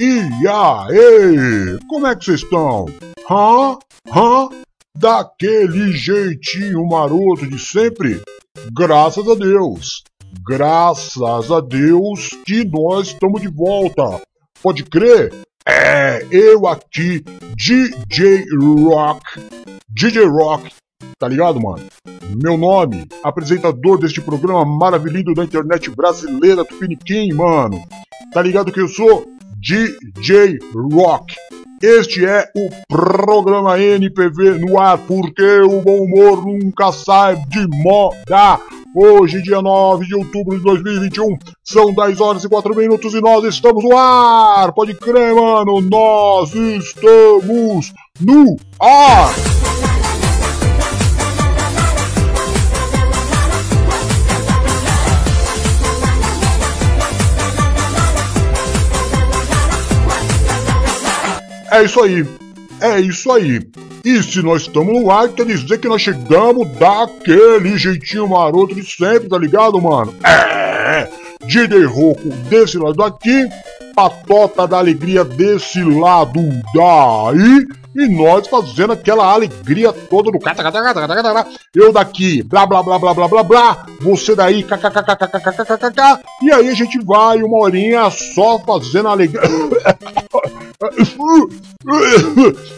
E aí, como é que vocês estão? Hã? Hã? Daquele jeitinho maroto de sempre? Graças a Deus! Graças a Deus que nós estamos de volta! Pode crer? É, eu aqui, DJ Rock, DJ Rock, tá ligado, mano? Meu nome, apresentador deste programa maravilhoso da internet brasileira Tupiniquim, mano. Tá ligado que eu sou? DJ Rock. Este é o programa NPV no ar, porque o bom humor nunca sai de moda. Hoje, dia 9 de outubro de 2021, são 10 horas e 4 minutos e nós estamos no ar. Pode crer, mano, nós estamos no ar. É isso aí. É isso aí. E se nós estamos no ar, quer dizer que nós chegamos daquele jeitinho maroto de sempre, tá ligado, mano? É! DJ Roco desse lado aqui, Patota da Alegria desse lado daí, e nós fazendo aquela alegria toda do eu daqui, blá blá blá blá blá blá blá, você daí, kkkkkkkkk, e aí a gente vai uma horinha só fazendo alegria.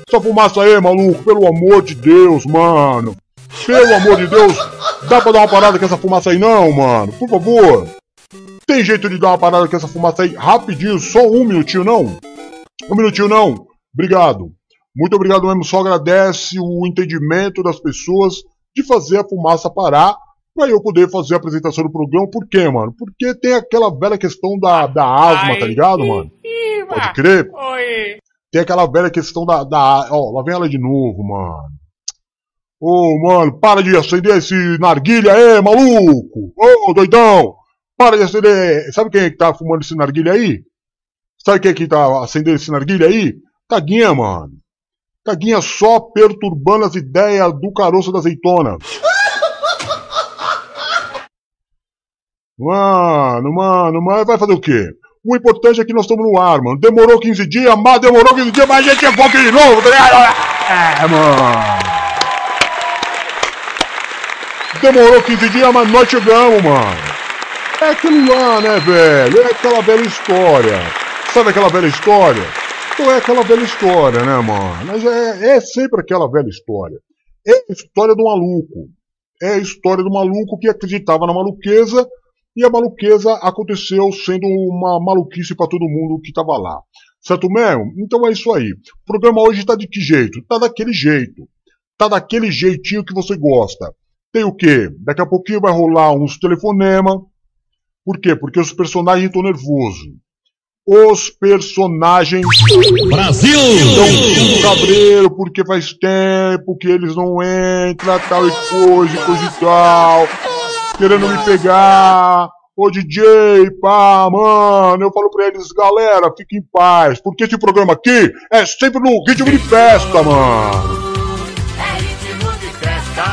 Essa fumaça aí, maluco, pelo amor de Deus, mano. Pelo amor de Deus, dá pra dar uma parada com essa fumaça aí não, mano? Por favor. Tem jeito de dar uma parada com essa fumaça aí rapidinho, só um minutinho não? Um minutinho não? Obrigado. Muito obrigado mesmo, só agradece o entendimento das pessoas de fazer a fumaça parar para eu poder fazer a apresentação do programa. Por quê, mano? Porque tem aquela velha questão da, da asma, tá ligado, mano? Pode crer? Oi. Tem aquela velha questão da, da. Ó, lá vem ela de novo, mano. Ô, oh, mano, para de acender esse narguilha aí, maluco! Ô, oh, doidão! Para de acender. Sabe quem é que tá fumando esse narguilha aí? Sabe quem é que tá acendendo esse narguilha aí? Taguinha, mano. Taguinha só perturbando as ideias do caroço da azeitona. Mano, mano, mano, vai fazer o quê? O importante é que nós estamos no ar, mano. Demorou 15 dias, mas demorou 15 dias, mas a gente é bom de novo, tá ligado? É, mano. Demorou 15 dias, mas nós chegamos, mano. É aquilo lá, né, velho? É aquela velha história. Sabe aquela velha história? Então é aquela velha história, né, mano? Mas é, é sempre aquela velha história. É a história do maluco. É a história do maluco que acreditava na maluqueza e a maluqueza aconteceu sendo uma maluquice para todo mundo que estava lá. Certo mesmo? Então é isso aí. O programa hoje está de que jeito? Tá daquele jeito. Tá daquele jeitinho que você gosta. Tem o quê? Daqui a pouquinho vai rolar uns telefonema. Por quê? Porque os personagens estão nervosos. Os personagens. Brasil! Tudo cabreiro porque faz tempo que eles não entram, tal e coisa e coisa e tal querendo me pegar. Ô DJ, pá, mano, eu falo pra eles, galera, fiquem em paz, porque esse programa aqui é sempre no ritmo de festa, mano. É ritmo de festa.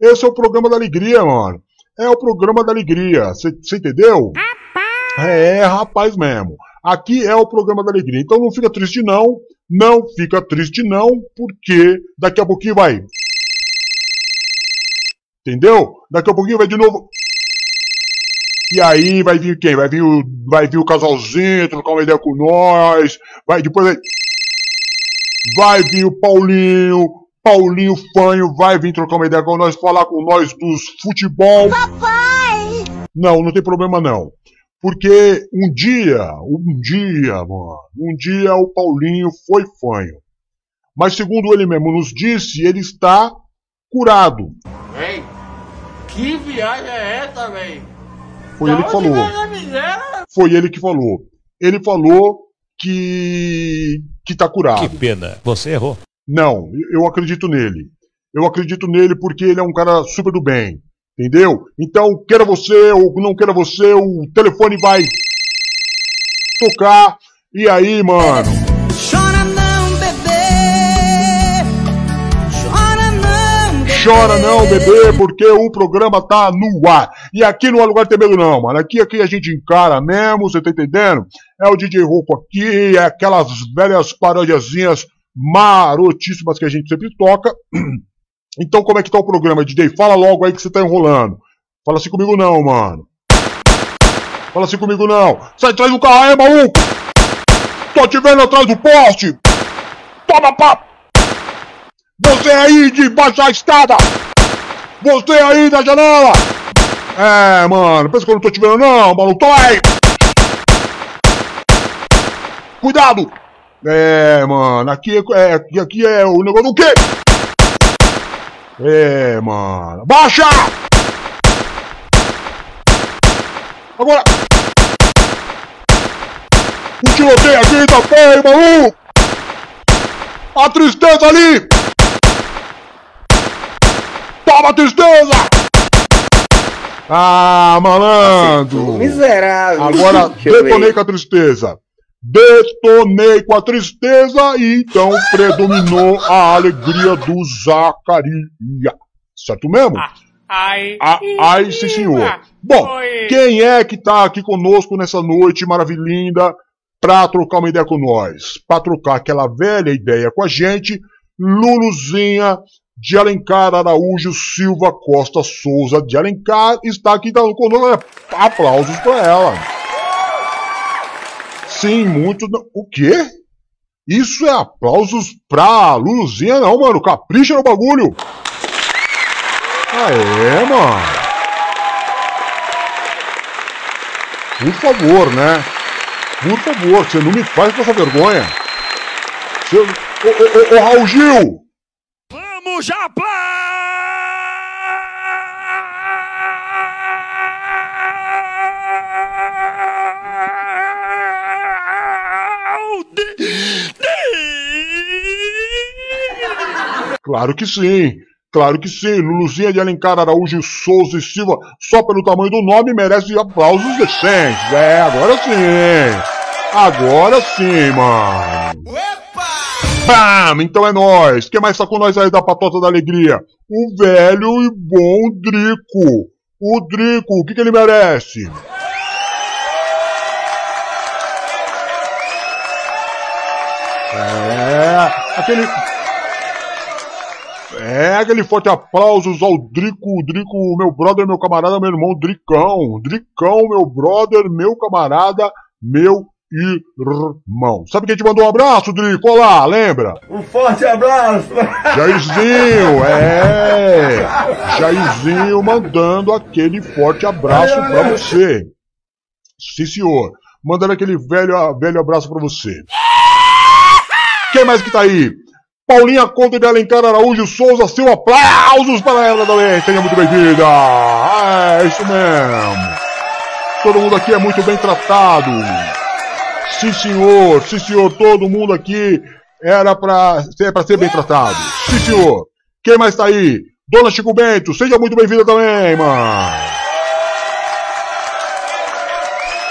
Esse é o programa da alegria, mano. É o programa da alegria, você entendeu? Rapaz. É, rapaz mesmo. Aqui é o programa da alegria. Então não fica triste não, não fica triste não, porque daqui a pouquinho vai Entendeu? Daqui a pouquinho vai de novo. E aí vai vir quem? Vai vir o, vai vir o casalzinho, trocar uma ideia com nós. Vai, depois vai, vai vir o Paulinho, Paulinho Fanho vai vir trocar uma ideia com nós, falar com nós dos futebol. Papai! Não, não tem problema não. Porque um dia, um dia, mano, um dia o Paulinho foi fanho. Mas segundo ele mesmo nos disse, ele está curado. Ei, que viagem é essa, velho? Foi ele que falou. Foi ele que falou. Ele falou que que tá curado. Que pena. Você errou. Não, eu acredito nele. Eu acredito nele porque ele é um cara super do bem. Entendeu? Então, queira você ou não queira você, o telefone vai tocar. E aí, mano? Chora não, bebê. Chora não, bebê. Chora não, bebê, porque o programa tá no ar. E aqui não é lugar de ter medo não, mano. Aqui, aqui a gente encara mesmo, você tá entendendo? É o DJ Rouco aqui, é aquelas velhas paródiazinhas marotíssimas que a gente sempre toca. Então como é que tá o programa, DJ? Fala logo aí que você tá enrolando. Fala assim comigo não, mano. Fala assim comigo não. Sai atrás do carro aí, maluco. Tô te vendo atrás do poste. Toma papo. Você aí de baixo da escada. Você aí da janela. É, mano. Pensa que eu não tô te vendo não, maluco. Toma aí. Cuidado. É, mano. Aqui é, é, aqui, aqui é o negócio do quê? É, mano. Baixa! Agora! O tiroteio aqui tá feio, maluco! A tristeza ali! Toma a tristeza! Ah, malandro! Miserável. Agora detonei com a tristeza. Detonei com a tristeza e então predominou a alegria do Zacaria. Certo mesmo? Ai, Ah, ai, sim, senhor. Bom, Oi. quem é que tá aqui conosco nessa noite maravilhinda pra trocar uma ideia com nós? Pra trocar aquela velha ideia com a gente, Luluzinha de Alencar Araújo Silva Costa Souza de Alencar está aqui tá conosco. Aplausos pra ela. Sim, muito. O quê? Isso é aplausos pra Luluzinha, não, mano. Capricha no bagulho. Aê, mano. Por favor, né? Por favor, você não me faz passar vergonha. Você... Ô, ô, ô, ô, Raul Gil! Vamos já, Claro que sim. Claro que sim. Luluzinha de Alencar Araújo Souza e Silva, só pelo tamanho do nome, merece aplausos decentes. É, agora sim. Agora sim, mano. Bam! Então é nóis. Quem mais tá com nós aí da patota da alegria? O velho e bom Drico. O Drico, o que, que ele merece? É, aquele. É, aquele forte aplausos ao Drico, Drico, meu brother, meu camarada, meu irmão, Dricão. Dricão, meu brother, meu camarada, meu irmão. Sabe quem te mandou um abraço, Drico? Olá, lembra? Um forte abraço. Jairzinho, é! Jairzinho mandando aquele forte abraço pra você. Sim, senhor. Mandando aquele velho, velho abraço pra você. Quem mais que tá aí? Paulinha Conta de Alencar Araújo Souza, seu aplausos para ela também. Seja muito bem-vinda. É, isso mesmo. Todo mundo aqui é muito bem tratado. Sim, senhor. Sim, senhor. Todo mundo aqui era pra ser, ser bem tratado. Sim, senhor. Quem mais tá aí? Dona Chico Bento, seja muito bem-vinda também, mano.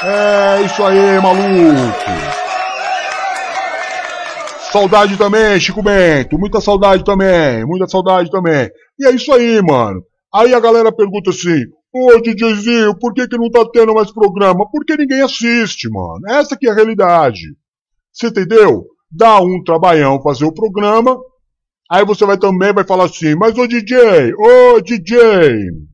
É isso aí, maluco. Saudade também, Chico Bento. Muita saudade também. Muita saudade também. E é isso aí, mano. Aí a galera pergunta assim: Ô DJzinho, por que, que não tá tendo mais programa? Porque ninguém assiste, mano. Essa que é a realidade. Você entendeu? Dá um trabalhão fazer o programa. Aí você vai também vai falar assim: Mas ô DJ, ô DJ.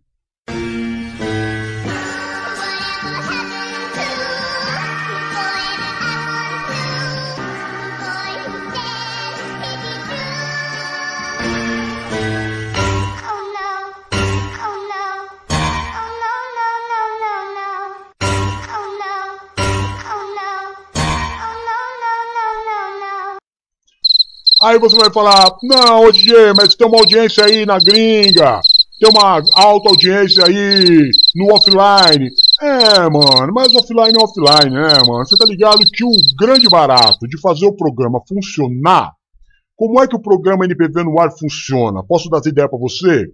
Aí você vai falar, não, DJ, mas tem uma audiência aí na gringa, tem uma alta audiência aí no offline. É, mano, mas offline é offline, né, mano? Você tá ligado que o grande barato de fazer o programa funcionar, como é que o programa NPV no ar funciona? Posso dar ideia pra você?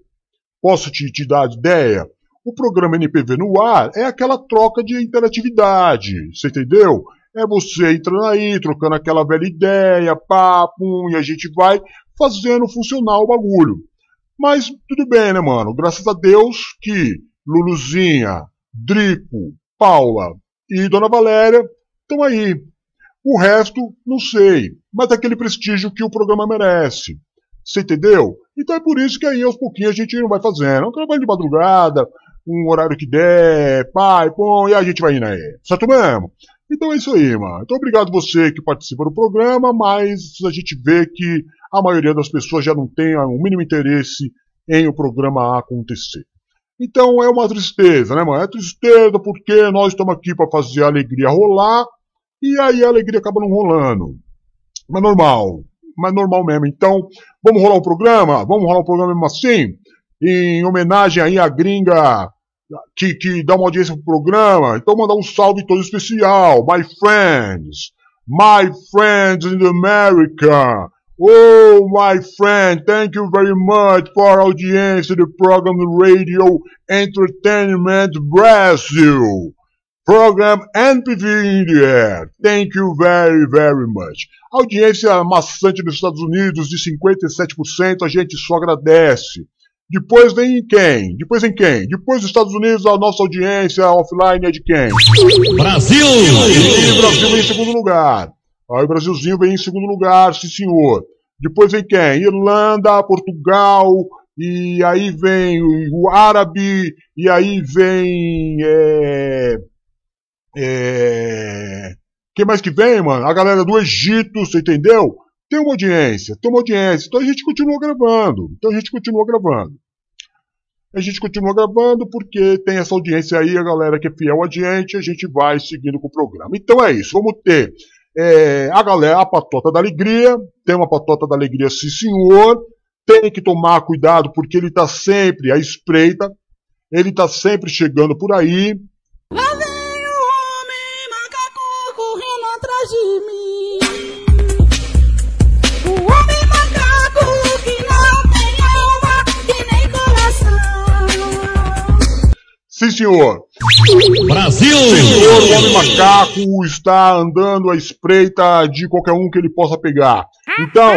Posso te, te dar ideia? O programa NPV no ar é aquela troca de interatividade, você entendeu? É você entrando aí, trocando aquela velha ideia, papo, e a gente vai fazendo funcionar o bagulho. Mas tudo bem, né, mano? Graças a Deus que Luluzinha, Drico, Paula e Dona Valéria estão aí. O resto, não sei, mas é aquele prestígio que o programa merece. Você entendeu? Então é por isso que aí aos pouquinhos a gente não vai fazendo. É um trabalho de madrugada, um horário que der, pai, pô, e a gente vai indo aí. Certo mesmo? Então é isso aí, mano. Então obrigado você que participa do programa, mas a gente vê que a maioria das pessoas já não tem o mínimo interesse em o programa acontecer. Então é uma tristeza, né, mano? É tristeza porque nós estamos aqui para fazer a alegria rolar e aí a alegria acaba não rolando. Mas normal, mas normal mesmo. Então, vamos rolar o programa? Vamos rolar o programa mesmo assim? Em homenagem aí à gringa que, que dá uma audiência pro programa. Então, mandar um salve todo especial. My friends. My friends in America. Oh, my friend, thank you very much for audience do program Radio Entertainment Brasil. Program NPV in the air. Thank you very, very much. Audiência maçante dos Estados Unidos de 57%, a gente só agradece. Depois vem quem? Depois vem quem? Depois dos Estados Unidos, a nossa audiência offline é de quem? Brasil! E o Brasil vem em segundo lugar. Aí o Brasilzinho vem em segundo lugar, sim senhor. Depois vem quem? Irlanda, Portugal, e aí vem o árabe, e aí vem. É, é, quem mais que vem, mano? A galera do Egito, você entendeu? Tem uma audiência, tem uma audiência. Então a gente continua gravando. Então a gente continua gravando. A gente continua gravando porque tem essa audiência aí, a galera que é fiel a gente, a gente vai seguindo com o programa. Então é isso, vamos ter é, a galera, a patota da alegria, tem uma patota da alegria, sim senhor, tem que tomar cuidado porque ele está sempre à espreita, ele está sempre chegando por aí, sim senhor, Brasil! senhor, o homem macaco está andando à espreita de qualquer um que ele possa pegar. Então,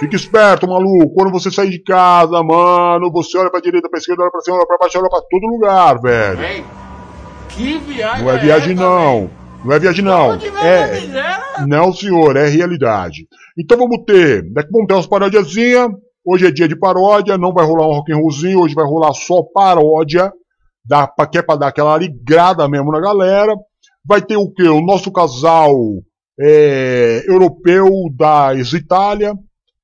fique esperto, maluco. Quando você sair de casa, mano, você olha pra direita, pra esquerda, olha pra cima, olha pra baixo, olha pra todo lugar, velho. Ei, que viagem Não é viagem, essa, não. Não é viagem, não. É. Não, senhor, é realidade. Então vamos ter. Daqui vamos ter umas parodiazinhas. Hoje é dia de paródia, não vai rolar um rock and rollzinho, hoje vai rolar só paródia. Dá pra, que é pra dar aquela ligrada mesmo na galera. Vai ter o quê? O nosso casal é, europeu da Itália,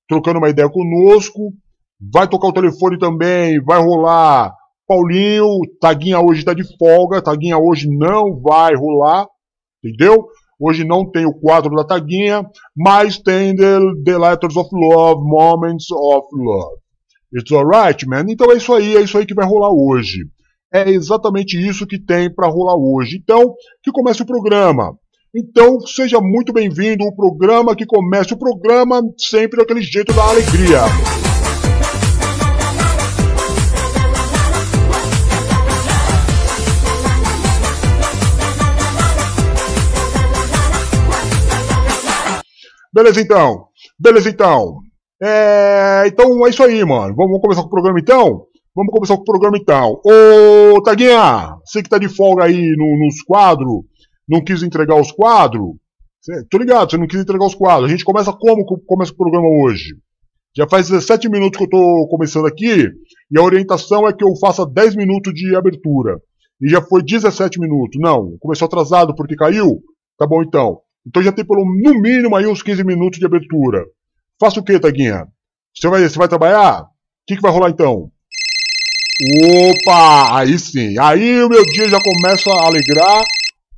trocando uma ideia conosco. Vai tocar o telefone também, vai rolar Paulinho, Taguinha hoje tá de folga, Taguinha hoje não vai rolar, entendeu? Hoje não tem o quadro da Taguinha, mas tem the, the Letters of Love, Moments of Love. It's alright, man? Então é isso aí, é isso aí que vai rolar hoje. É exatamente isso que tem para rolar hoje. Então, que comece o programa. Então, seja muito bem-vindo ao programa que comece o programa sempre daquele jeito da alegria. Beleza então. Beleza então. É, então é isso aí, mano. Vamos começar com o programa então? Vamos começar com o programa então. Ô, Taguinha, você que tá de folga aí no- nos quadros, não quis entregar os quadros? Tô ligado, você não quis entregar os quadros. A gente começa como começa o programa hoje? Já faz 17 minutos que eu tô começando aqui, e a orientação é que eu faça 10 minutos de abertura. E já foi 17 minutos. Não, começou atrasado porque caiu? Tá bom então. Então já tem pelo no mínimo aí uns 15 minutos de abertura. Faça o que, Taguinha? Você vai, você vai trabalhar? O que, que vai rolar então? Opa! Aí sim. Aí o meu dia já começa a alegrar.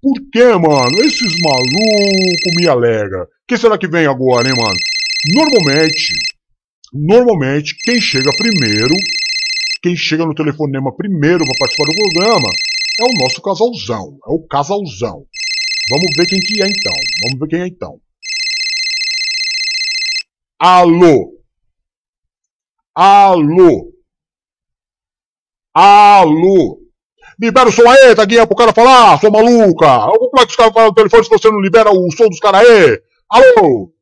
Por quê, mano? Esses malucos me alegram. O que será que vem agora, hein, mano? Normalmente, normalmente, quem chega primeiro, quem chega no telefonema primeiro para participar do programa, é o nosso casalzão. É o casalzão. Vamos ver quem que é então. Vamos ver quem é então. Alô? Alô? Alô? Libera o som aí, Taguinha, pro cara falar, sua maluca. Como é que os caras falam no telefone se você não libera o som dos caras aí? Alô?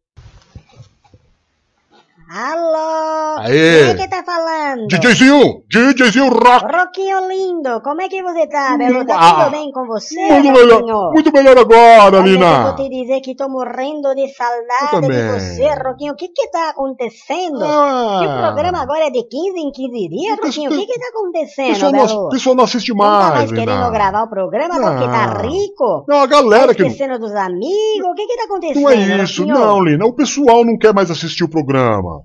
Alô? Aê. Quem é que tá falando? DJzinho, DJzinho rock. Roquinho lindo, como é que você tá, Belo? Tá Ah, tudo bem com você, Muito melhor, muito melhor agora, Olha, eu vou te dizer que tô morrendo de saudade de você, Roquinho. O que que tá acontecendo? Ah. Que o programa agora é de 15 em 15 dias, Roquinho? O que que tá acontecendo, pessoal Belo? não, o pessoal não assiste Não tá mais, mais querendo gravar o programa porque tá Não. rico? Não, a galera Tá que não... esquecendo dos amigos? O que que tá acontecendo, Não é isso, Roquinho? não, Lina. O pessoal não quer mais assistir o programa.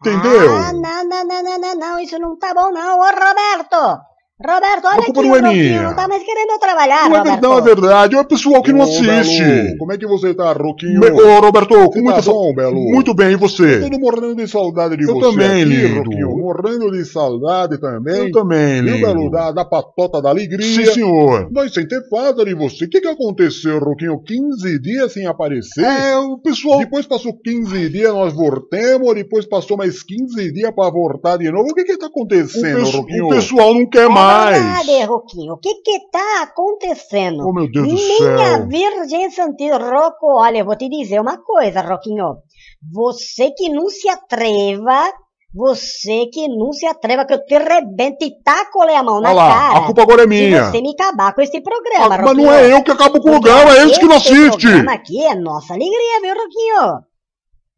Entendeu? Ah, não, não, não, não, não, não, isso não tá bom não. Ô, Roberto! Roberto, olha aqui, não é o Roquinho não tá mais querendo trabalhar, Não é, Roberto. ver- não é verdade, é o pessoal que não assiste. Belo, como é que você tá, Roquinho? Me- Ô, Roberto, com Você muita tá bom, Belo? Muito bem, e você? Tudo morrendo de saudade de Eu você também, aqui, lindo. Roquinho. Morrendo de saudade também. Eu também, Viu, Belo? lindo. Da, da patota da alegria. Sim, senhor. Nós sentem falta de você. O que, que aconteceu, Roquinho? 15 dias sem aparecer? É, o pessoal... Depois passou 15 dias, nós voltemos. Depois passou mais 15 dias pra voltar de novo. O que que tá O, acontecendo, pesso- Roquinho? o pessoal não quer É mais. Verdade, Roquinho. O que que tá acontecendo? Oh, meu Deus do Minha céu. Virgem Santíssima, Roco, olha, eu vou te dizer uma coisa, Roquinho. Você que não se atreva, você que não se atreva, que eu te rebento e taco-lhe a mão na Olha lá, cara. a culpa agora é Se minha. você me acabar com esse programa, Ah, mas Roquinho. não é eu que acabo com o programa, é eles que não Esse assistem. programa aqui é nossa alegria, viu, Roquinho?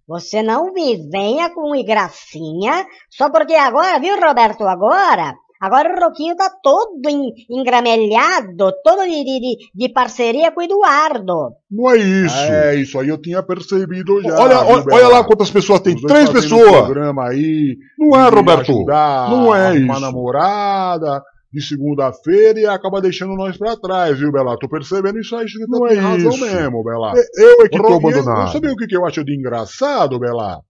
Você não me venha com gracinha, só porque agora, viu, Roberto, agora... Agora o Roquinho tá todo en- engramelhado, todo de, de, de- parceria com o Eduardo. Não é isso. É, isso aí eu tinha percebido já. olha, olha, olha lá quantas pessoas tem. Três pessoas. programa aí. Não é, Roberto? Ajudar Não é uma isso. namorada de segunda-feira e acaba deixando nós pra trás, viu, Bela? Tô percebendo isso aí, que Não tá é razão isso. mesmo, Bela. Eu é que Ô, tô Roquinho, abandonado. Sabe o que, que eu acho de engraçado, Bela?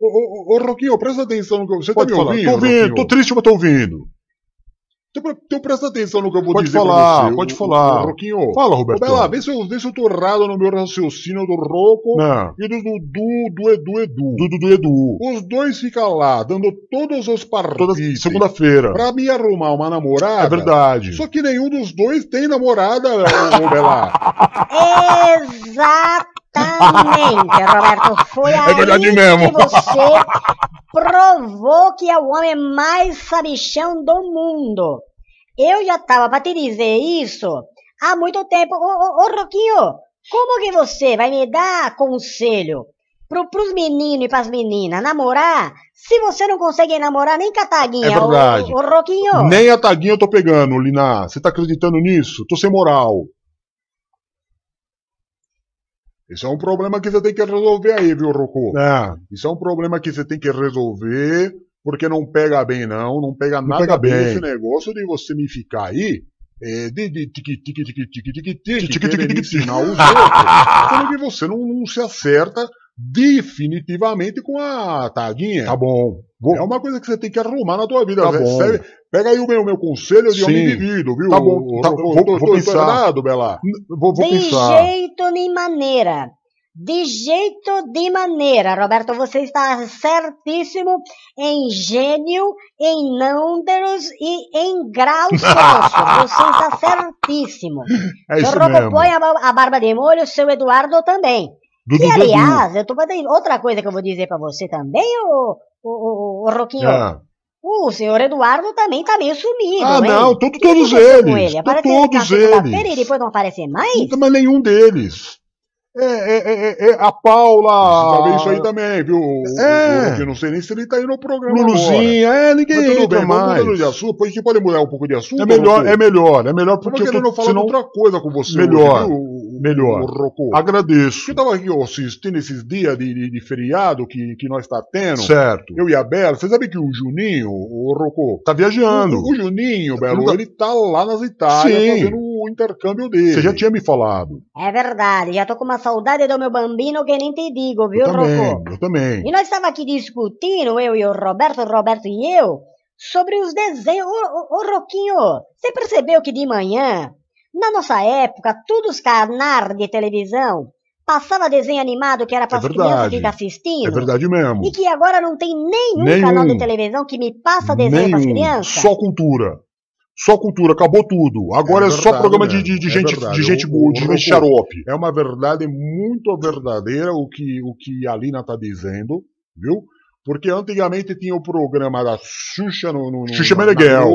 Ô, ô, ô, Roquinho, presta atenção no que você Pode tá me falar. ouvindo. Tô ouvindo, Roquinho? tô triste, mas tô ouvindo. Então, pre- então presta atenção no que eu vou Pode dizer falar, pra você. pode falar. ô, Roquinho. Fala, Ô, Roberto. Bela, vê se, eu, vê se eu tô errado no meu raciocínio do Roco Não. e do Dudu, do Edu Edu. Do Dudu Edu. Os dois ficam lá, dando todos os Toda partidos segunda-feira. pra me arrumar uma namorada. É verdade. Só que nenhum dos dois tem namorada, ô, Bela. Exatamente, Roberto. Foi aí verdade mesmo. que você provou que é o homem mais sabichão do mundo. Eu já tava pra te dizer isso há muito tempo. Ô, ô, ô Roquinho, como que você vai me dar conselho pro, pros meninos e pras meninas namorar se você não consegue namorar nem cataguinha? É verdade. Ô, ô, Roquinho. Nem a taguinha eu tô pegando, Lina. Você tá acreditando nisso? Tô sem moral. Isso é um problema que você tem que resolver aí, viu, Rocco? É. Isso é um problema que você tem que resolver, porque não pega bem, não. Não pega Não nada pega bem, bem. esse negócio de você me ficar aí. É, de, de tique, tique, Tique, tique, querer tique, me tique. ensinar os outros, sendo que você não, não se acerta definitivamente com a taguinha. Tá bom. Vou- É uma coisa que você tem que arrumar na tua vida. Tá bom. você- pega aí o meu, meu conselho de Sim. homem vivido, viu? Tá bom, tá- Rocco? vou- Tô- vou pensar. Bela. Vou, vou de pensar. jeito nem maneira. De jeito de maneira, Roberto, você está certíssimo em gênio, em números e em grau Celsius. Você está certíssimo. É isso Seu Rocco mesmo. põe a, a barba de molho, seu Eduardo também. Dudu, E Dudu. aliás, eu tô tem outra coisa que eu vou dizer pra você também, ô, ô, ô, ô Roquinho. É. O senhor Eduardo também tá meio sumido, Ah, hein? não, to- O que que todos eles, ele? na todos segunda-feira eles. e depois não aparecer mais? Não mais nenhum deles. É, é, é, é a Paula. Sabe isso aí também, viu? É. Eu não sei nem se ele tá aí no programa agora. Luluzinha, é, ninguém Mas tudo bem, mais. de assunto, pois gente pode mudar um pouco de assunto. É melhor, é melhor, é melhor Eu porque eu querendo tô, falar senão... outra coisa com você Melhor, hoje, melhor. o Rocco? Agradeço. Eu tava aqui assistindo esses dias de, de, de feriado que, que nós tá tendo. Certo. Eu e a Bela, você sabe que o Juninho, o Rocco, Tá viajando. o, o Juninho, Belo, Nunca- ele tá lá nas Itálias Sim. fazendo o intercâmbio dele. Você já tinha me falado. É verdade, já tô com uma saudade do meu bambino que nem te digo, viu, Eu também, Rocco? eu também. E nós estávamos aqui discutindo, eu e o Roberto, o Roberto e eu, sobre os desenhos. Ô, ô, ô, Roquinho, você percebeu que de manhã, na nossa época, todos os canais de televisão passava desenho animado que era para É as crianças ficar assistindo? É verdade mesmo. E que agora não tem nenhum, Nenhum. canal de televisão que me passa desenho para as Nenhum. crianças? Só cultura. Só cultura, acabou tudo. Agora é, É só programa de, mesmo, de, de é gente, verdade. de gente O- de gente xarope. É uma verdade muito verdadeira o que, o que a Lina tá dizendo, viu? Porque antigamente tinha o programa da Xuxa no, no, no Xuxa na- Meneghel.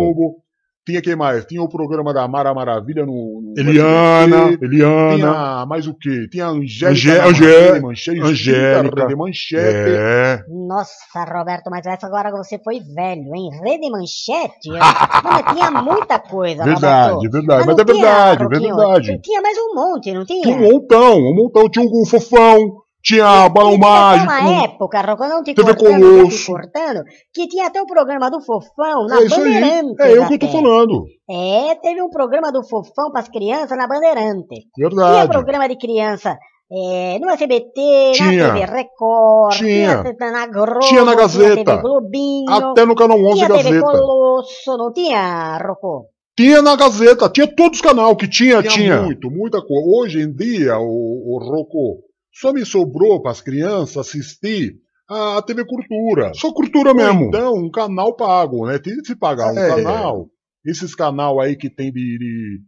Tinha quem mais? Tinha o programa da Mara Maravilha no. no Eliana, SBT. Eliana. Tinha mais o quê? Tinha a Angélica. Angé- Manchete, Angélica. Rede Manchete. É. Nossa, Roberto, mas essa agora você foi velho, hein? Rede Manchete? Mano, tinha muita coisa, Verdade, Roberto. verdade. Mas não é verdade, é verdade. Tinha mais um monte, não tinha? Tinha um montão, um montão. Tinha um fofão, tinha balão mágico. uma época, Rocco, não te TV cortando, não te Colosso. cortando, que tinha até o programa do Fofão na É isso aí. Bandeirante. É eu que eu tô falando. É, teve um programa do Fofão para as crianças na Bandeirante. Tinha Verdade. programa de criança é, no SBT, Tinha. na TV Record, Tinha. tinha na Globo, Tinha na Gazeta. TV Globinho, Até no canal 11 tinha TV Gazeta. Colosso, não tinha, Rocco? Tinha na Gazeta, tinha todos os canais que tinha, Tinha, tinha. muito, muita coisa. Hoje em dia, o, o Rocco, só me sobrou para as crianças assistir a TV Cultura. Só cultura Ou mesmo. Então, um canal pago, né? Tem que se pagar um É. canal. Esses canal aí que tem de, de,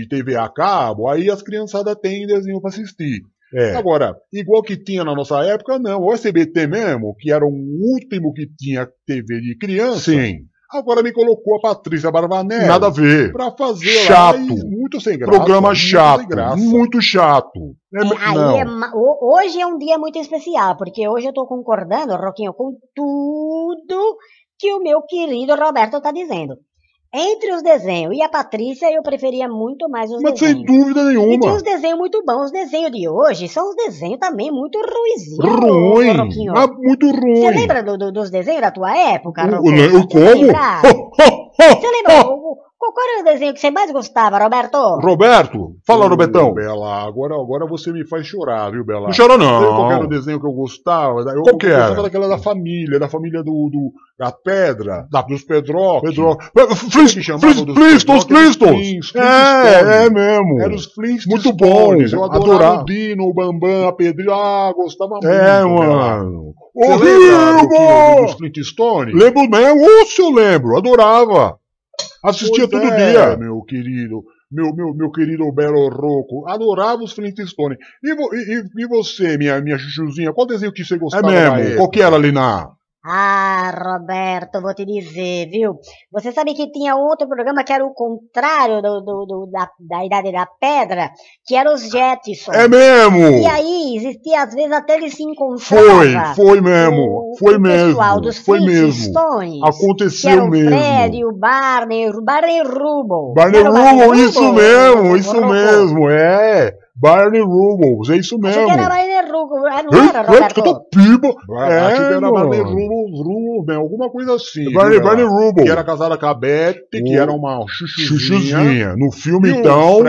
de TV a cabo, aí as criançadas têm desenho para assistir. É. Agora, igual que tinha na nossa época, não. O SBT mesmo, que era o último que tinha TV de criança, Sim. Agora me colocou a Patrícia Barbanelli Nada a ver. pra fazer Chato. lá muito sem graça. Programa muito chato. sem graça. Muito chato. É, É, é hoje é um dia muito especial, porque hoje eu tô concordando, Roquinho, com tudo que o meu querido Roberto tá dizendo. Entre os desenhos e a Patrícia, eu preferia muito mais os Mas sem desenhos. dúvida E tinha nenhuma. uns desenhos muito bons. Os desenhos de hoje são os desenhos também muito ruizinhos. Ruim. Roquinho. Mas muito ruim. Você lembra do- do- dos desenhos da tua época, O, Roquinho? o, o Você vai como? lembrar? Você lembra? Qual era o desenho que você mais gostava, Roberto? Roberto, fala, Ô, Robertão. Bela, agora, agora você me faz chorar, viu, Bela? Não chora Sabe qual era o não. desenho que eu gostava? Eu, Qual que eu gostava era? daquela da família, da família do, do da Pedra, da, dos. Pedro. Chamava Flintstones, dos Flintstones? Era. É, é mesmo. Era os Flintstones. Muito bom, Eu adorava adorava. o Dino, o Bambam, a Pedrinho. Ah, gostava muito. É, mano. Horrível! dos Flintstones? Lembro mesmo, ou se eu lembro, adorava. Assistia Pois todo é, dia. meu querido. Meu, meu, meu querido Belo Roco. Adorava os Flintstones. E, vo- e, e- você, minha, minha chuchuzinha, qual desenho que você É gostava da mesmo. Qual que era ali na. Ah, Roberto, vou te dizer, viu? Você sabe que tinha outro programa que era o contrário do, do- do- da, da Idade da Pedra, que era os Jetsons. É mesmo! E aí, existia, às vezes, até eles se Foi, encontravam. foi mesmo. o, Foi o mesmo. pessoal dos Foi mesmo. Flintstones, que Aconteceu era o mesmo. Fred, o Barney, o Barney Rubble. Barney Rubble, isso mesmo, isso mesmo, é. Barney Rubble, é isso mesmo. que era Barney Ah, não Ei, era, Roberto? piba. Ah, Acho que era mano. Barney Rubble, Rubble, alguma coisa assim. Bela? Barney Rubble. Que era casada com a Beth, que era uma chuchuzinha. Chuchuzinha. No filme, E o então.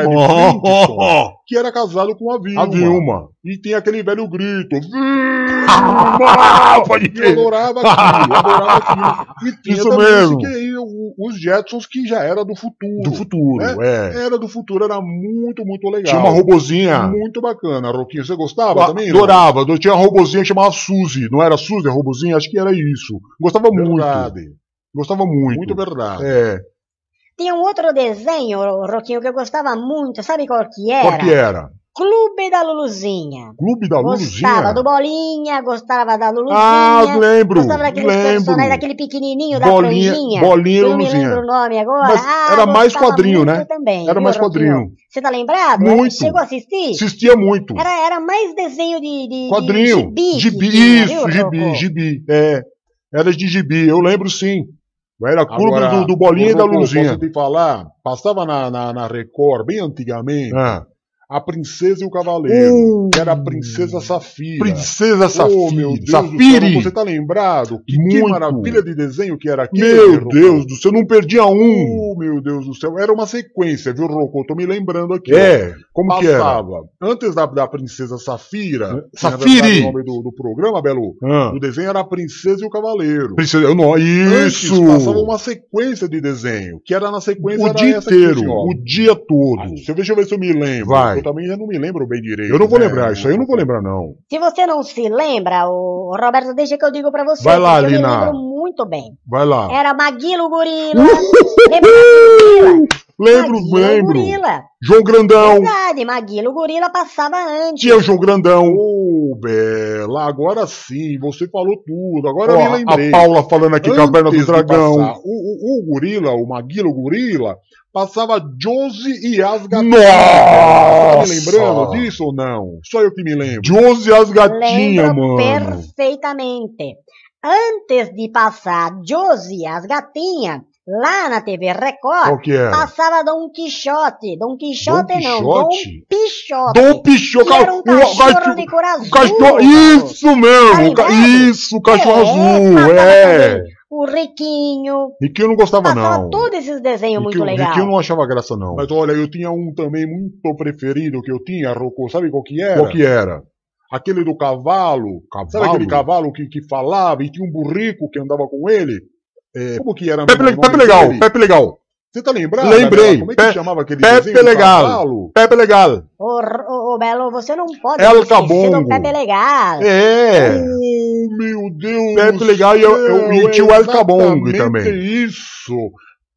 Que era casado com a Vilma. A Vilma. E tem aquele velho grito. Ah, pode eu adorava aquilo, adorava aquilo. E tinha Isso também mesmo. que aí, os Jetsons, que já era do futuro. Do futuro, é. Era do futuro, era muito, muito legal. Tinha uma robozinha. Muito bacana, Roquinho. Você gostava também? não? Adorava. Eu Tinha uma robozinha que chamava Suzy. Não era Suzy a robozinha? Acho que era isso. Gostava muito. Verdade. Gostava muito. Muito verdade. É. Tinha um outro desenho, Roquinho, que eu gostava muito, sabe qual que era? Qual que era? Clube da Luluzinha. Clube da Gostava Luluzinha? do Bolinha, gostava da Luluzinha. Ah, lembro. Gostava daqueles lembro. personagens, daquele pequenininho da Bolinha- franjinha. Bolinha e que eu não me Luluzinha. lembro o nome agora. Mas Ah, era mais gostava quadrinho, né? Também, Era viu, mais Roquinho? quadrinho. Você tá lembrado? Muito. Chegou a assistir? Assistia muito. Era, era mais desenho de, de Quadrinho. de gibi. gibi. tinha, Isso, viu, gibi, gibi. É. Era de gibi. Eu lembro sim. Era clube Agora, do, do Bolinha e da Rocco, Luluzinha. Posso te falar? Passava na, na, na Record, bem antigamente, Ah. A Princesa e o Cavaleiro. Uh. que era a Princesa Safira. Princesa Oh, Safira. meu Deus do Safiri. céu, você tá lembrado? Que, que maravilha de desenho que era aquele, Meu? Deus do céu, não perdia um. Oh, meu Deus do céu. Era uma sequência, viu, Rocco? Eu tô me lembrando aqui. É, como que era? Passava. Antes da, da Princesa Safira, na Safiri. o nome do, do programa, Belo, Ah. o desenho era a Princesa e o Cavaleiro. Princesa, eu não, isso. Antes passava uma sequência de desenho, que era na sequência O dia aqui, inteiro, ó. o dia todo. Ah, Deixa eu, deixa eu ver se eu me lembro. Vai. Eu também já não me lembro bem direito. Eu não vou né? lembrar, isso aí eu não vou lembrar, não. Se você não se lembra, o Roberto, deixa que eu digo pra você. Vai lá, eu Lina. me lembro muito bem. Vai lá. Era Maguilo Gorila. Lembra do Gorila? Lembro, Maguilo lembro. Gorila. João Grandão. Verdade, Maguilo Gorila passava antes. Tinha o João Grandão. Ô, Bela, agora sim, você falou tudo. Agora eu me lembrei. a Paula falando aqui com a perna do Antes dragão. passar, o, o, o gorila, o Maguilo Gorila, passava Josie e as gatinhas. Nossa! Tá me lembrando disso ou não? Só eu que me lembro. Josie e as gatinhas, Lembro mano. perfeitamente. Antes de passar Josie, as gatinhas, lá na TV Record, era? passava Dom Quixote. Dom Quixote Dom não, Dom Quixote? Pichote. Dom Pichot, que era um o cachorro de cor azul. cachorro, isso mesmo, Tá isso, cachorro É, azul, é. também O Riquinho. E que eu não gostava Passava não. todos esses desenhos muito Riquinho- legais. Riquinho eu não achava graça não. Mas olha, eu tinha um também muito preferido que eu tinha, Rocco, sabe qual que era? Qual que era? Aquele do cavalo. Sabe Cavalo? aquele cavalo que, que falava e tinha um burrico que andava com ele? É, como que era Pepe, Pepe Legal, dele? Pepe Legal. Você tá lembrado? Lembrei. Como é que Pe- chamava aquele Pepe desenho Legal. Pepe Legal. Ô, ô, ô, Belo, você não pode El esquecer do Cabongo. Pepe Legal. É. Oh, meu Deus Pepe Legal e eu- eu- e o El Cabongo também. isso.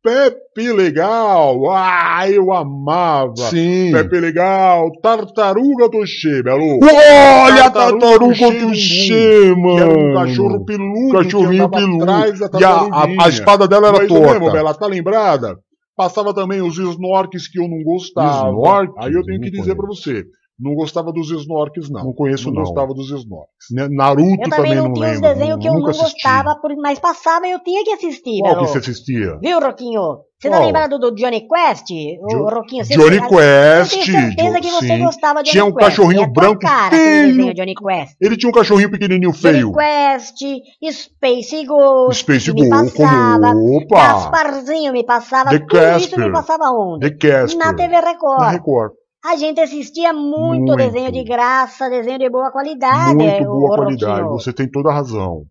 Pepe Legal. Ah, eu amava. Sim. Pepe Legal. Tartaruga Toshê, Belo. Olha a Tartaruga tartaruga Tuxê, Tuxê, mano. Que era um cachorro peludo Cachorrinho peludo. atrás da E a, a, a espada dela era Mas torta. mesmo, Bela, tá lembrada? Passava também os snorks que eu não gostava. Snorks? Aí eu tenho que dizer pra você. Não gostava dos snorks, não. Não conheço, não. gostava dos snorks. Né, Naruto Eu também não tinha os lembro. desenhos que eu não nunca assisti. gostava, mas passava e eu tinha que assistir, Qual Belo. que você assistia? Viu, Roquinho? Você tá Qual? lembrado do Johnny Quest? Jo- O Roquinho, você Johnny Eu Quest. tenho certeza que você sim. gostava de Tinha Johnny um Quest. cachorrinho é branco cara, feio. Johnny Quest. Ele tinha um cachorrinho pequenininho feio. Johnny Quest, Space Ghost, Space que me Ghost, passava, como- opa! Gasparzinho me passava, The tudo isso Casper. me passava onde? The Casper. Na TV Record. Na Record. A gente assistia muito, Muito. desenho de graça, desenho de boa qualidade. Muito ô- boa qualidade. Você tem toda a razão.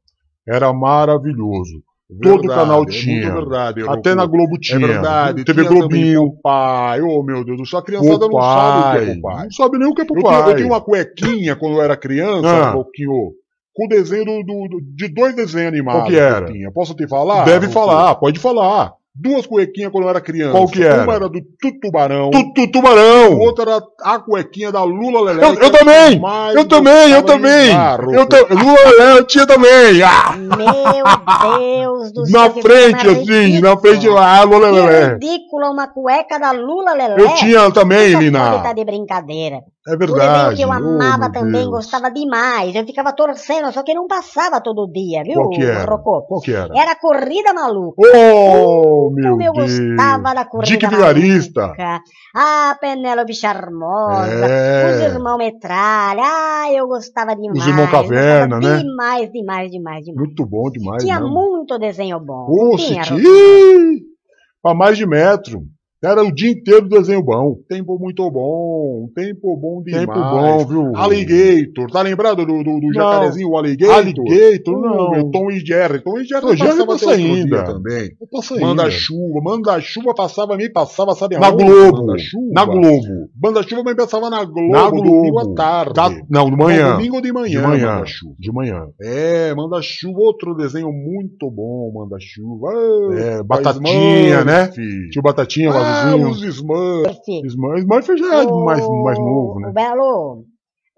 Era maravilhoso. Todo Verdade, canal é tinha. muito verdade, Até na Globo É tinha. verdade. TV tinha também Globinho. Popeye. Oh, meu Deus do céu. A criançada não sabe o que é Popeye. Não sabe nem o que é Eu tinha, Popeye. eu tinha uma cuequinha quando eu era criança, Ah. Roquinho, com o desenho do, do- de dois desenhos animados. Qual que era? eu. Posso te falar? Deve falar, pode falar. Duas cuequinhas quando eu era criança. Qual que era? Uma era do Tutubarão. Tu, tu, tubarão. Outra era a cuequinha da Lula Lelé. Eu, eu também! Eu também, eu também! Eu, ta- Lula, eu tinha também! Ah! Meu Deus do céu. Na frente, assim, na frente lá, Lula Que Lelé. ridícula uma cueca da Lula Lelé. Eu tinha também, Você Lina. tá de brincadeira. É verdade. que eu Oh, amava meu também, Deus. gostava demais. Eu ficava torcendo, só que não passava todo dia, viu, Qual que era? Rocô? Qual que era? Era Corrida Maluca. Oh, meu Como eu Deus. gostava da Corrida Dick Maluca. Vigarista. Ah, Penélope Charmosa. É. Os irmãos Metralha. Ah, eu gostava demais. Os irmãos Caverna, né? Demais, demais, demais, demais. Muito bom demais, Tinha né? muito desenho bom. Ô, tinha, Pra mais de metro. Era o dia inteiro desenho bom. Tempo muito bom. Tempo bom demais. Tempo bom, viu? Alligator. Tá lembrado do, do, do jacarezinho, o Alligator? Alligator, não. meu, Tom e Jerry. Tom e Jerry Tom passava passa ainda. também. Eu posso ainda. Manda-chuva. Manda-chuva passava, me passava, sabe Na aonde? Globo. Manda-chuva. Na Globo. Manda-chuva me passava na Globo. Na Domingo Globo. à tarde. Da- Não, de manhã. Não, domingo de manhã. De manhã. Manda-chuva. De manhã. É, Manda-chuva. Outro desenho muito bom, Manda-chuva. Ah, É, batatinha, né? Smurf. Tinha o Batatinha, Ah, azulzinho. os Smurf. Smurf, Smurf já é Ô, mais, mais novo, né? ô, Belo,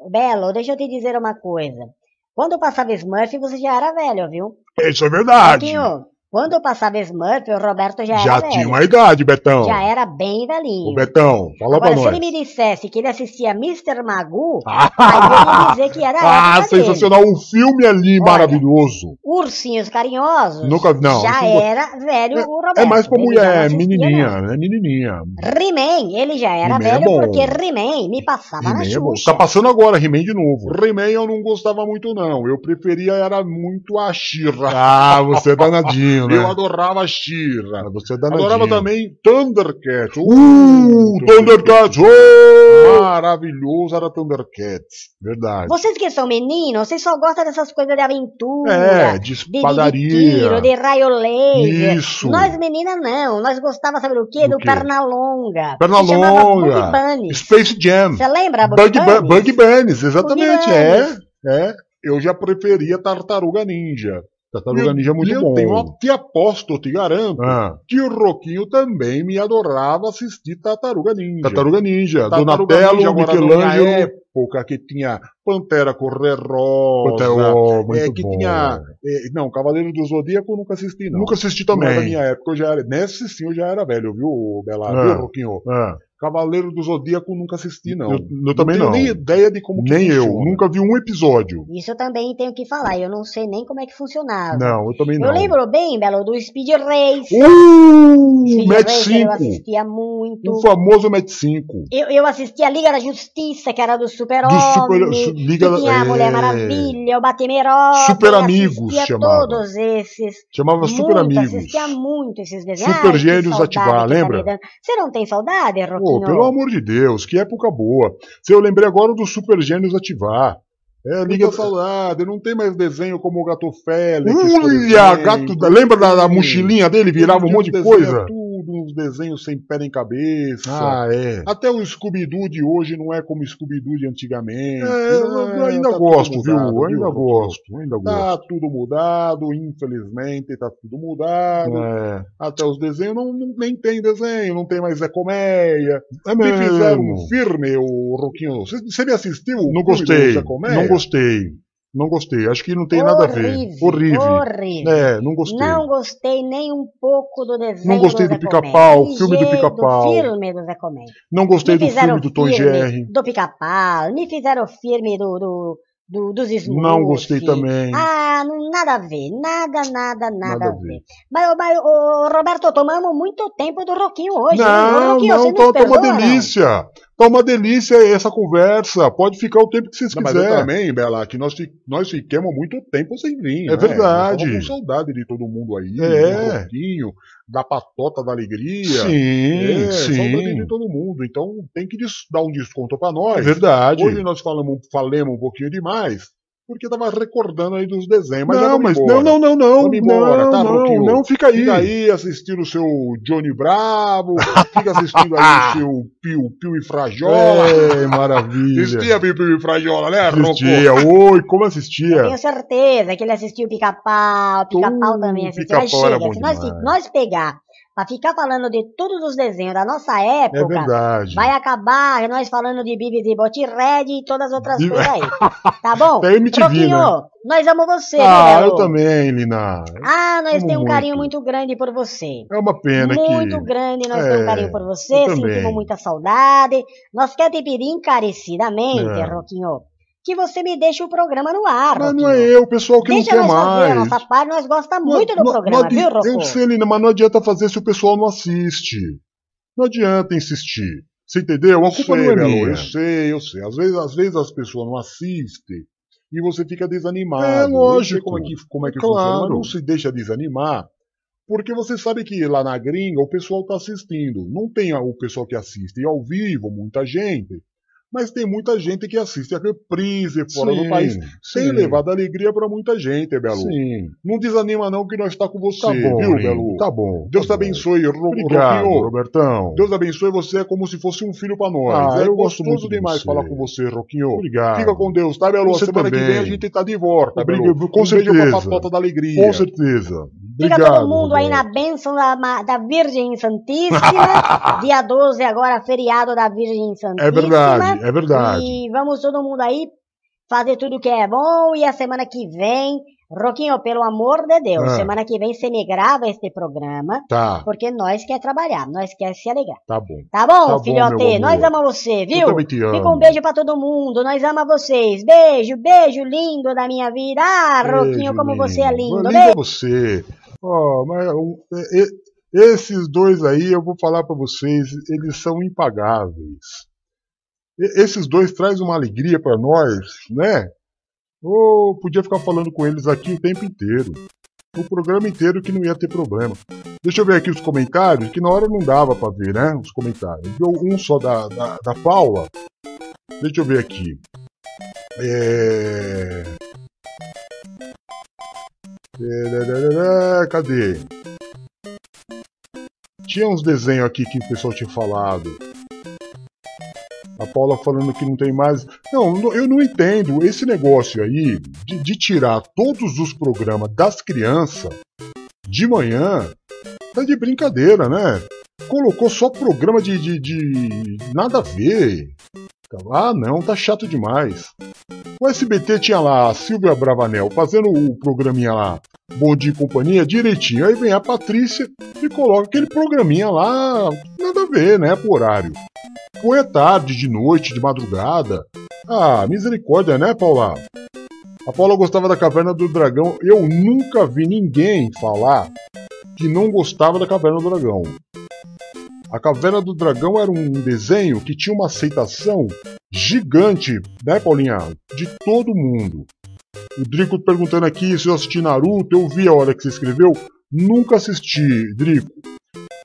Belo, deixa eu te dizer uma coisa. Quando eu passava Smurf, você já era velho, viu? Isso é verdade. Roquinho, quando eu passava Smurf, o Roberto já, Já era tinha velho. uma idade, Betão. Já era bem velhinho. Ô, Betão, fala Agora, pra se nós. ele me dissesse que ele assistia Mr. Magoo, Ah, aí eu ia dizer que era ah, época dele. sensacional. Um filme ali Olha, maravilhoso. Ursinhos Carinhosos, Nunca- não, já era velho o Roberto. É mais pra já mulher, assistia, menininha, né? Menininha. He-Man, ele já era He-Man é velho bom. porque He-Man me passava na He-Man é. Xuxa. Tá passando agora, He-Man de novo. He-Man eu não gostava muito, não. Eu preferia, era muito a Shira. Ah, você é danadinho, né? Eu adorava a Shira. Ah, Você é danadinho. Adorava também Thundercats. Uh, Thundercats! oh! Maravilhoso era Thundercats. Verdade. Vocês que são meninos, vocês só gostam dessas coisas de aventura. É, de de, de, de espadaria. tiro, de raio laser. Isso. Nós meninas não, nós gostávamos, sabe do quê? Do Do, quê? Pernalonga. Perna que chamava longa. Bug Bunny. Space Jam. Você lembra Bug, Bug, Bunny? Bu- Bug Bunnies, exatamente, Bug é. É. Eu já preferia Tartaruga Ninja. Tartaruga Eu- Ninja é muito eu bom. tenho, te aposto, te garanto, Ah, que o Roquinho também me adorava assistir Tartaruga Ninja. Tartaruga Ninja, Tartaruga Donatello, Ninja, agora, na Michelangelo. época que tinha Pantera Cor-de-Rosa, Oh, muito é, que bom. tinha... é, não, Cavaleiro do Zodíaco eu nunca assisti, não. Nunca assisti Não também. minha época, eu já era... Nesse sim eu já era velho, viu, Bela? Ah. Viu, Roquinho? Ah, Cavaleiro do Zodíaco nunca assisti, não. Eu- eu também tenho não. nem ideia de como que nem eu, funciona. nunca vi um episódio. Isso eu também tenho que falar, eu não sei nem como é que funcionava. Não, eu também não. Eu lembro bem, Belo, do Speed Race. Uh, Speed Match Racer 5. eu assistia muito. O famoso Match 5. Eu, eu assistia a Liga da Justiça, que era do Do Super-Homem. Super- Su- Liga da- tinha a Mulher é. Maravilha, o Batemerope. Super Amigos assistia chamava. todos esses. Chamava Super muito, Amigos. assistia muito esses desenhos. Super Gênios Ativar, tá lembra? Você não tem saudade, Pô, pelo amor de Deus, que época boa. Se eu lembrei agora do Super Gênios ativar. É, Liga liga. saudade, não tem mais desenho como o Gato Félix. Olha, gato. Lembra da, da mochilinha dele? Virava um monte de coisa. Tudo, uns desenhos sem pé nem cabeça. Ah, é. Até o Scooby-Doo de hoje não é como o Scooby-Doo de antigamente. É, eu É, ainda tá gosto, tudo viu? mudado, ainda viu? gosto, ainda gosto. Tá tudo mudado, infelizmente tá tudo mudado. É, Até os desenhos não, não- nem tem desenho, não tem mais Zé Colmeia. é Me fizeram um firme, o Roquinho. Você, me assistiu? Não gostei, Colmeia? não gostei. Não gostei, acho que não tem nada a ver. Horrível, Horrível. horrível. É, não gostei. Não gostei nem um pouco do desenho Não gostei do do Pica-Pau, filme do Pica-Pau. Filme do Zé Colmeia. Não gostei Me do filme do Tom Jerry. Do Pica-Pau, me fizeram filme do, do, do, dos Smurfs. Não gostei também. Ah, não- nada a ver, nada, nada, nada, Nada a ver. ver. Mas, mas, ô, Roberto, tomamos muito tempo do Roquinho hoje. hein? Não, Roquinho, você não, tá, tá uma delícia. Tá uma delícia essa conversa. Pode ficar o tempo que vocês Não, mas eu quiserem. também, Bela, que nós, nós fiquemos muito tempo sem vir. É né? verdade. Com saudade de todo mundo aí, É. do Roquinho, da patota da alegria. Sim, É, sim. de todo mundo. Então tem que dar um desconto pra nós. É verdade. Hoje nós falamos, falamos um pouquinho demais, porque tava recordando aí dos desenhos. Mas não, vamos mas embora. não, não, não, não. Vamos embora, não, tá, não, não, fica aí. Fica aí assistindo o seu Johnny Bravo, fica assistindo aí o seu Pio, Pio e Frajola. É, maravilha. Assistia Pio, Pio e Frajola, né, Rocco? Assistia. Oi, como Eu assistia? tenho certeza que ele assistiu Pica-Pau, Pica-Pau Uh, também. Mas Pica-Pau era chega, bom se nós, nós pegar pra ficar falando de todos os desenhos da nossa É época, verdade. vai acabar nós falando de Bibis e Botirred e todas as outras Bibi- coisas aí. Tá bom? Até MTV, Roquinho, né? nós amamos você, Ah, né, eu também, Lina. Ah, nós Amo temos um carinho muito. muito grande por você. É uma pena Muito que. grande, nós É, temos um carinho por você, sentimos muita saudade. Nós queremos te pedir encarecidamente, É. Roquinho, que você me deixe o programa no ar, Mas não é eu, o pessoal que Deixa não quer nós fazer a mais. nossa parte, nós gostamos muito do Não- programa, não viu, Rocco? Eu sei, Lina, mas não adianta fazer se o pessoal não assiste. Não adianta insistir. Você entendeu? A culpa sei, não é Belo, minha. Eu sei, eu sei. Às vezes, às vezes as pessoas não assistem e você fica desanimado. É, lógico. como é que, como é que Claro. funciona, mas não se deixa desanimar. Porque você sabe que lá na gringa o pessoal está assistindo. Não tem o pessoal que assiste ao vivo, muita gente. Mas tem muita gente que assiste a reprise fora Sim, do país. Tem sim. levado alegria para muita gente, Belo. Sim. Não desanima não que nós está com você, Tá bom, viu, Lino, Belo? Tá bom. Deus te tá bom. abençoe, Ro Obrigado, Roquinho. Robertão. Deus abençoe você, é como se fosse um filho pra nós. Ah, é eu gosto gostoso muito de demais você. falar com você, Roquinho. Obrigado. Fica com Deus, tá, Belo? Você Semana que também. vem a gente tá de volta, Obrigado, Belo. com certeza. patota da alegria. Com certeza. Fica Obrigado, todo mundo aí na bênção da, da Virgem Santíssima. Dia 12 agora, feriado da Virgem Santíssima. É verdade, é verdade. E vamos todo mundo aí fazer tudo que é bom. E a semana que vem, Roquinho, pelo amor de Deus, Ah. semana que vem você me grava este programa. Tá, Porque nós quer trabalhar, nós quer se alegrar. tá bom. Tá bom, Tá bom, filhote? amor. nós amamos você, viu? Eu também te amo. Fica um beijo pra todo mundo, nós amamos vocês. Beijo, beijo lindo da minha vida. Ah, Roquinho, Beijo, como você é lindo. Lindo é você. Ó, mas um, e- e- esses dois aí, eu vou falar pra vocês, eles são impagáveis. Esses dois trazem uma alegria pra nós, né? Ou podia ficar falando com eles aqui o tempo inteiro. O programa inteiro que não ia ter problema. Deixa eu ver aqui os comentários, que na hora não dava pra ver, né? Os comentários. Deu um só da, da, da Paula. Deixa eu ver aqui. É, Cadê? Tinha uns desenhos aqui que o pessoal tinha falado. A Paula falando que não tem mais. Não, eu não entendo esse negócio aí de, de tirar todos os programas das crianças de manhã. Tá de brincadeira, né? Colocou só programa de, de, de nada a ver. Ah, não, tá chato demais. O SBT tinha lá a Silvia Bravanel fazendo o programinha lá, Bom Dia e Companhia, direitinho. Aí vem a Patrícia e coloca aquele programinha lá, nada a ver, né, pro horário. Põe à tarde, de noite, de madrugada. Ah, misericórdia, né, Paula? A Paula gostava da Caverna do Dragão. Eu nunca vi ninguém falar que não gostava da Caverna do Dragão. A Caverna do Dragão era um desenho que tinha uma aceitação gigante, né, Paulinha? De todo mundo. O Drico perguntando aqui se eu assisti Naruto, eu vi a hora que você escreveu. Nunca assisti, Drico.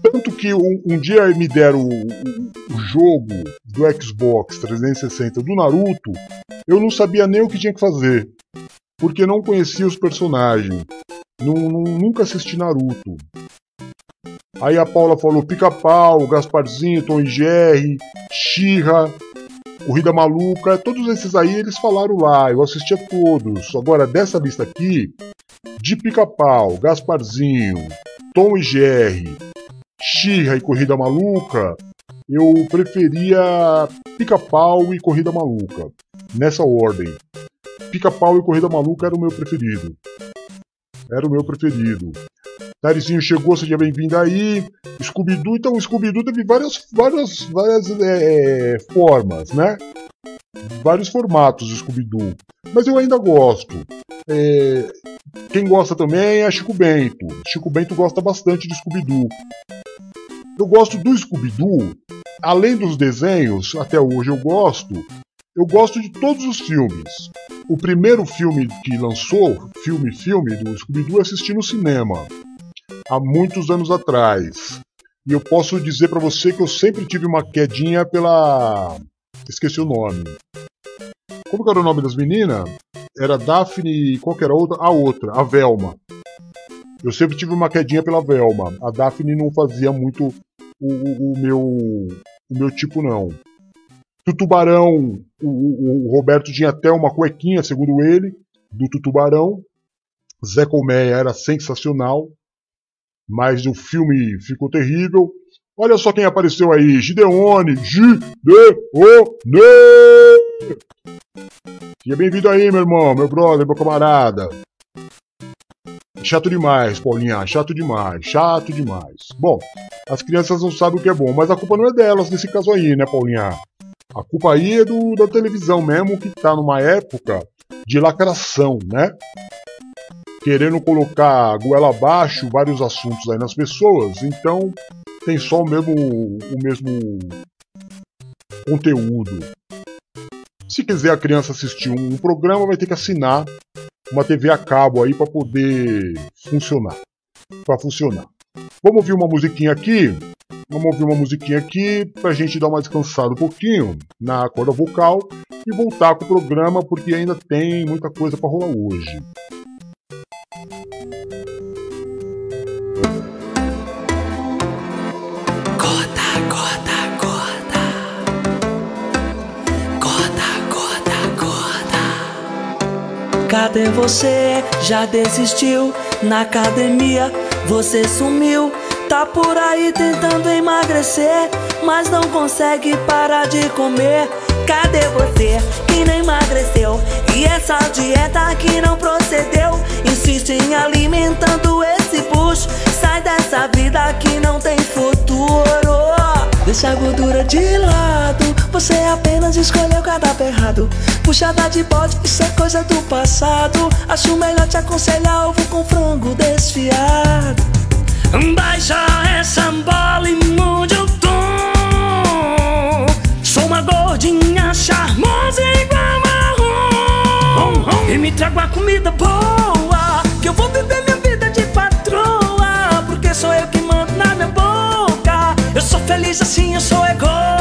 Tanto que um, um dia me deram o, o, jogo do Xbox 360 do Naruto, eu não sabia nem o que tinha que fazer. Porque não conhecia os personagens. Nunca assisti Naruto. Aí a Paula falou Pica-Pau, Gasparzinho, Tom Jerry, Xirra, Corrida Maluca, todos esses aí eles falaram lá, eu assisti a todos. Agora, dessa lista aqui, de Pica-Pau, Gasparzinho, Tom e Jerry, Xirra e Corrida Maluca, eu preferia Pica-Pau e Corrida Maluca. Nessa ordem. Pica-Pau e Corrida Maluca era o meu preferido. Era o meu preferido. Narizinho chegou, seja bem-vindo aí. Scooby-Doo, então Scooby-Doo teve várias, várias, várias é, formas, né? Vários formatos do Scooby-Doo. Mas eu ainda gosto. É, quem gosta também é Chico Bento. Chico Bento gosta bastante de Scooby-Doo. Eu gosto do Scooby-Doo, além dos desenhos, até hoje eu gosto, eu gosto de todos os filmes. O primeiro filme que lançou, filme filme do Scooby-Doo, assisti no cinema há muitos anos atrás. E eu posso dizer para você que eu sempre tive uma quedinha pela. Esqueci o nome. Como era o nome das meninas? Era Daphne e qual que era a outra? A outra, a Velma. Eu sempre tive uma quedinha pela Velma. A Daphne não fazia muito o, o, o meu o meu tipo não. Do Tubarão, o, o, o, Roberto tinha até uma cuequinha, segundo ele, do Tubarão. Zé Colmeia era sensacional mas o filme ficou terrível. Olha só quem apareceu aí, Gideone, Gideone! Seja bem-vindo aí, meu irmão, meu brother, meu camarada. Chato demais, Paulinha, chato demais, chato demais. Bom, as crianças não sabem o que é bom, mas a culpa não é delas nesse caso aí, né, Paulinha? A culpa aí é do, da televisão mesmo, que tá numa época de lacração, né? Querendo colocar goela abaixo vários assuntos aí nas pessoas, então tem só o mesmo, o mesmo conteúdo. Se quiser a criança assistir um programa, vai ter que assinar uma TV a cabo aí para poder funcionar. Para funcionar. Vamos ouvir uma musiquinha aqui. Vamos ouvir uma musiquinha aqui pra gente dar uma descansada um pouquinho na corda vocal e voltar com o programa porque ainda tem muita coisa para rolar hoje. Cadê você? Já desistiu? Na academia você sumiu. Tá por aí tentando emagrecer, mas não consegue parar de comer. Cadê você que não emagreceu? E essa dieta que não procedeu? Insiste em alimentando esse puxo. Sai dessa vida que não tem futuro. Deixa a gordura de lado. Você apenas escolheu cada errado. Puxada de bode, isso é coisa do passado. Acho melhor te aconselhar ovo com frango desfiado. Baixa essa bola e tom. Sou uma gordinha charmosa igual marrom. E me traga a comida boa. Que eu vou viver minha vida de patroa. Porque sou eu que mando na minha boca. Eu sou feliz assim, eu sou gorda.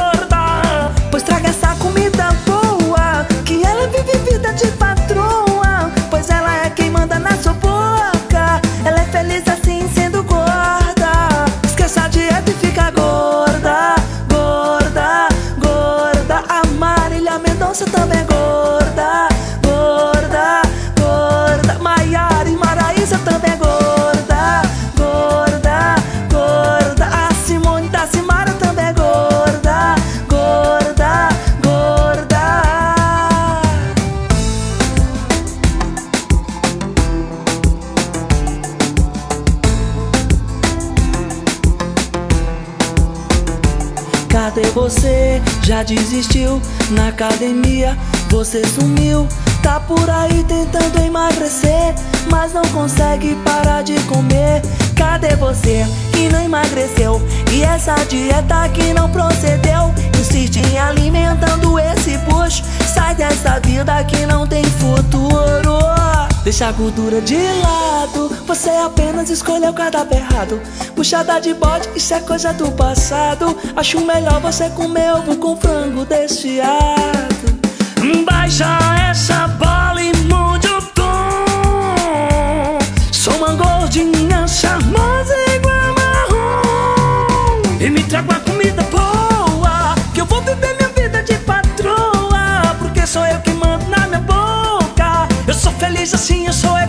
Cadê você? Já desistiu na academia? Você sumiu, tá por aí tentando emagrecer, mas não consegue parar de comer. Cadê você que não emagreceu? E essa dieta que não procedeu? Insiste em alimentando esse puxo. Sai dessa vida que não tem futuro. Deixa a gordura de lado. Você apenas escolheu o cardápio errado. Puxada de bode, isso é coisa do passado. Acho melhor você comer ovo com frango desfiado. Baixa essa bola e mude o tom. Sou uma gordinha charmosa igual marrom. E me traga uma comida boa. Que eu vou viver minha vida de patroa. Porque sou eu que mando na minha boca. Eu sou feliz assim, eu sou é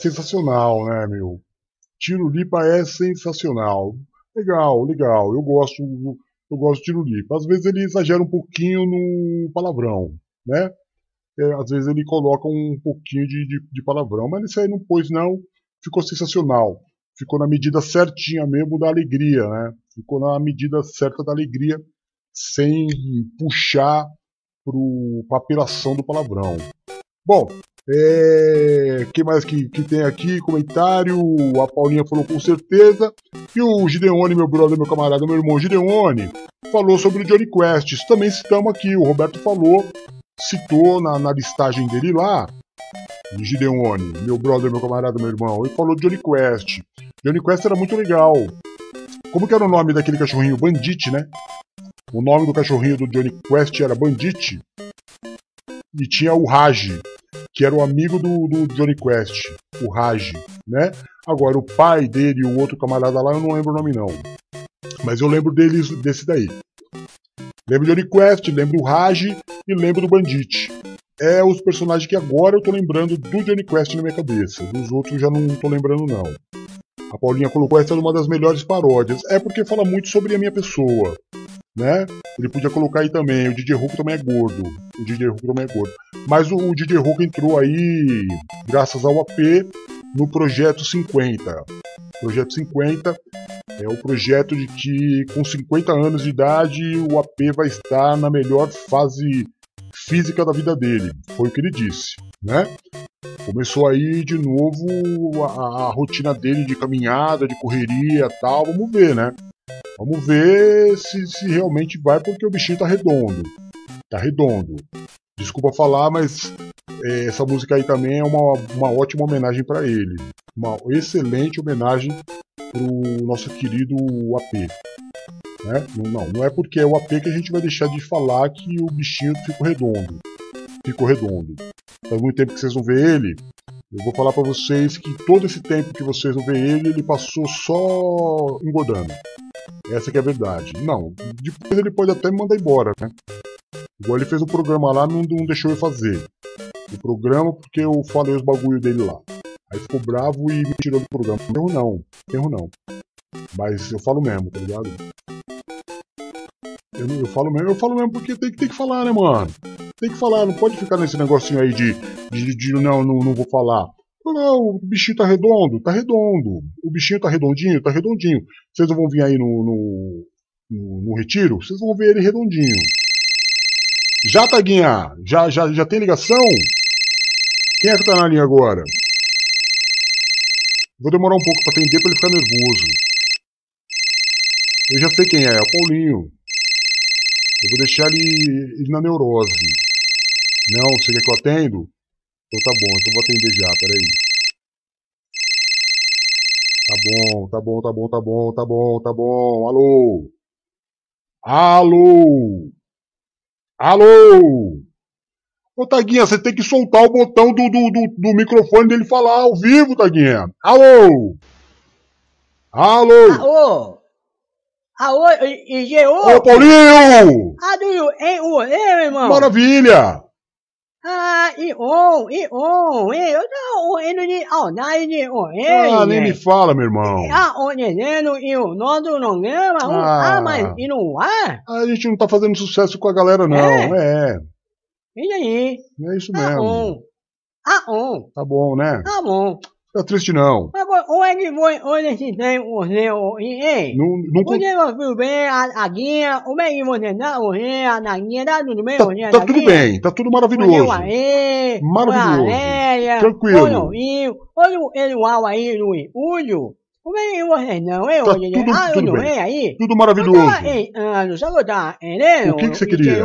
sensacional, né, meu? Tirulipa é sensacional. Legal, legal. Eu gosto, eu gosto de Tirulipa. Às vezes ele exagera um pouquinho no palavrão, né? É, às vezes ele coloca um pouquinho de, de, de palavrão, mas isso aí não pôs não. Ficou sensacional. Ficou na medida certinha mesmo da alegria, né? Ficou na medida certa da alegria, sem puxar para a apelação do palavrão. Bom, é, que mais que, que tem aqui? Comentário. A Paulinha falou com certeza. E o Gideone, meu brother, meu camarada, meu irmão Gideone, falou sobre o Johnny Quest. Também citamos aqui. O Roberto falou, citou na, na listagem dele lá. O Gideone, meu brother, meu camarada, meu irmão. Ele falou de Johnny Quest. Johnny Quest era muito legal. Como que era o nome daquele cachorrinho? Bandit, né? O nome do cachorrinho do Johnny Quest era Bandit. E tinha o Raj, que era o amigo do, do Johnny Quest, o Raj, né? Agora, o pai dele e o outro camarada lá, eu não lembro o nome não. Mas eu lembro deles, desse daí. Lembro do Johnny Quest, lembro o Raj e lembro do Bandit. É os personagens que agora eu tô lembrando do Johnny Quest na minha cabeça. Dos outros já não tô lembrando não. A Paulinha colocou essa numa das melhores paródias. É porque fala muito sobre a minha pessoa, né? Ele podia colocar aí também. O DJ Hulk também é gordo. O DJ Hulk também é gordo. Mas o, o DJ Hulk entrou aí, graças ao AP, no Projeto 50. Projeto 50 é o projeto de que com 50 anos de idade o AP vai estar na melhor fase física da vida dele. Foi o que ele disse, né? Começou aí de novo a, a rotina dele de caminhada, de correria tal. Vamos ver, né? Vamos ver se, se realmente vai, porque o bichinho tá redondo. Tá redondo. Desculpa falar, mas é, essa música aí também é uma, uma ótima homenagem para ele. Uma excelente homenagem pro nosso querido AP. Né? Não, não é porque é o AP que a gente vai deixar de falar que o bichinho ficou redondo. Ficou redondo. Faz muito tempo que vocês não vê ele. Eu vou falar para vocês que todo esse tempo que vocês não vê ele, ele passou só engordando. Essa que é a verdade. Não, depois ele pode até me mandar embora, né? Igual ele fez o programa lá, não, não deixou eu fazer. O programa porque eu falei os bagulho dele lá. Aí ficou bravo e me tirou do programa. Erro não, erro não. Mas eu falo mesmo, tá ligado? Eu, eu falo mesmo, eu falo mesmo porque tem, tem que falar, né, mano? Tem que falar, não pode ficar nesse negocinho aí de, de, de não, não, não vou falar. Não, o bichinho tá redondo, tá redondo. O bichinho tá redondinho, tá redondinho. Vocês vão vir aí no, no, no, no retiro? Vocês vão ver ele redondinho. Já, Taguinha? Já, já, já tem ligação? Quem é que tá na linha agora? Vou demorar um pouco pra atender pra ele ficar nervoso. Eu já sei quem é, é o Paulinho. Eu vou deixar ele, ele na neurose. Não, você quer que eu atendo? Então tá bom, então vou atender já, peraí. Tá bom, tá bom, tá bom, tá bom, tá bom, tá bom. Alô? Alô? Alô? Ô, Taguinha, você tem que soltar o botão do, do, do, do microfone dele falar ao vivo, Taguinha. Alô? Alô? Alô? Alô, IG, ô? Ô, Paulinho! Ah, do hein, o, meu irmão? Maravilha! Ah, e on, e on, e eu não, o eno de online, o Ah, nem me fala, meu irmão. Ah, o neneno e o nó do programa, o Ah. ah, mas e no ar? A gente não tá fazendo sucesso com a galera, não. É, E aí? é isso Ah, mesmo. on. Ah, on. Tá bom, né? Tá bom. Fica triste, não. Onde é que foi, onde esse tem o seu? Não, não con- Você bem, a, a guinha, como é que você tá, você, a da guinha, tá tudo bem, tá, você, tá da tudo guinha? bém, tá tudo maravilhoso. Olha aí, Maravilhoso. Lélia, Tranquilo. Olha o Rio, olha o Eduardo aí no Estúdio. Como é que vocês não, hein? Tá hoje, tudo- ah, tudo não bem. é aí? Tudo Eu maravilhoso. tava em anos, sabe o que eu tava? O que que você queria?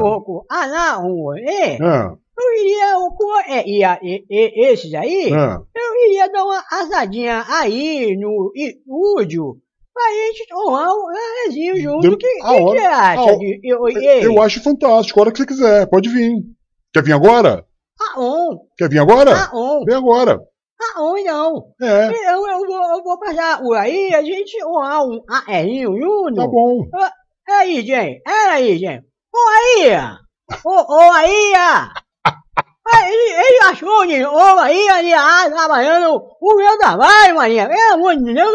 Ah, não, é. Ah, Eu iria, o co- é, ia, e, e, esses aí, ah. eu iria dar uma assadinha aí no estúdio pra gente tomar um cafezinho junto. O que, que hora- acha? a de, eu, ei, Eu acho fantástico. A hora que você quiser, pode vir. Quer vir agora? Ah, on, Quer vir agora? ah, on, Vem agora. ah, on, não. É, Eu, eu, vou, eu vou passar por aí, a gente tomar um ARinho junto. tá bom. Aí, gente, é aí, gente. Ô, aí, ô, ô, aí, ele, ele achou de ô, aí, ali, ah, trabalhando o meu trabalho, Maria, pelo amor de Deus,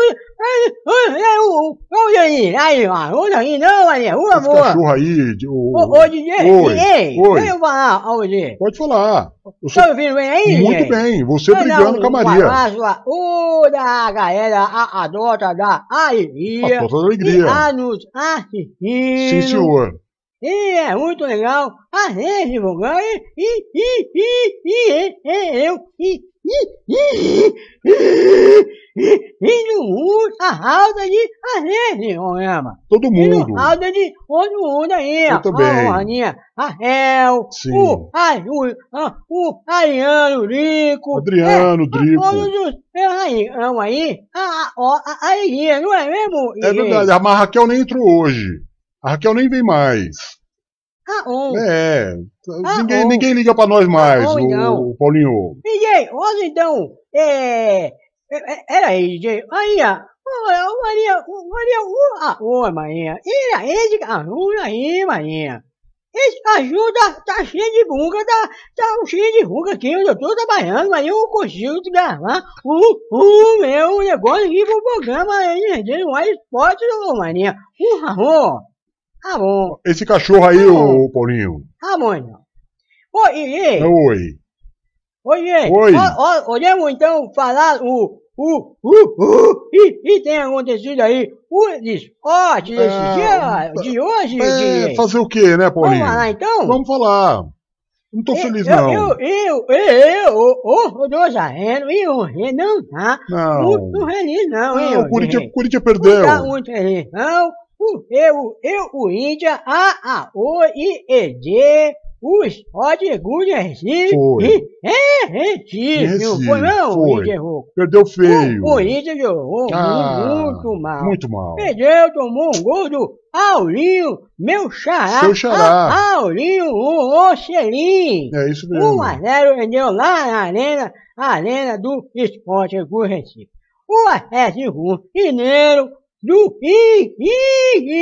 o, o, aí, aí, ó, aí, não, Maria, por Esse favor. cachorro aí. o- Ô, ô, DJ, Oi, ei, oi. deixa eu falar, ô, DJ. Pode falar. Sou Tá ouvindo bem aí, muito bem. Você brigando com a um Maria. abraço a toda a galera, a adota da alegria. A E alegria. a nos assistindo. Sim, senhor. E é muito legal a gente divulgar e, e, e, e, e, e, eu e, e, e, e, e, e no mundo a alta de a gente programa. Todo mundo. no alta de todo mundo aí, Eu ó. também. A Aninha, a Hel, o, a, o, a, o Ariano Rico. Adriano, Drico. Todos os aí, aí, a, a, a, a não é mesmo? É verdade. A Raquel nem entrou hoje. A Raquel nem vem mais. Ah. É. Ah, ninguém, ninguém liga pra nós mais, bom, o, então. o Paulinho. DJ, olha então, é, é, é, era aí, DJ, Maria, olha, ô, Maria, ô, Maria, ô, ah, ô, Maria, era esse cachorro aí, Maria, esse cachorro tá, cheio de bunga, tá, tá cheio de bunga aqui, eu tô trabalhando, mas eu consigo gravar o, o meu negócio aqui pro programa aí, gente, não é esporte, ô, Maria, por favor, tá bom, Esse cachorro aí, Tá o Paulinho. tá bom, então. Ô, e, Oi. Oi, gente. Oi. Ó, ó, Podemos então falar o. O, o, o, e, e tem acontecido aí o esporte desse Ah, dia, de hoje, É, DJ. fazer o quê, né, Vamos Paulinho? falar então? Vamos falar. Não tô Eu- feliz, eu, não. Eu, eu, eu, eu, o, o Dozareno e o não tá Não. muito feliz não, Ah, ô, o Corinthians, gente? Corinthians Não perdeu. tá muito feliz não. O, eu, eu, o Índia, a, a, o, I, E, D, o Esporte Good Recife. Foi. e- É, Recife, não foi não, foi. Índia Rouco? Perdeu feio. O Corinthians jogou Ah, muito mal. Muito mal. Perdeu, tomou um gol do Aulinho, meu xará. Seu xará. Aulinho, o Ocelim. É isso mesmo. 1 a 0 rendeu lá na arena, a arena do Esporte do Recife. O Atlético Mineiro do I,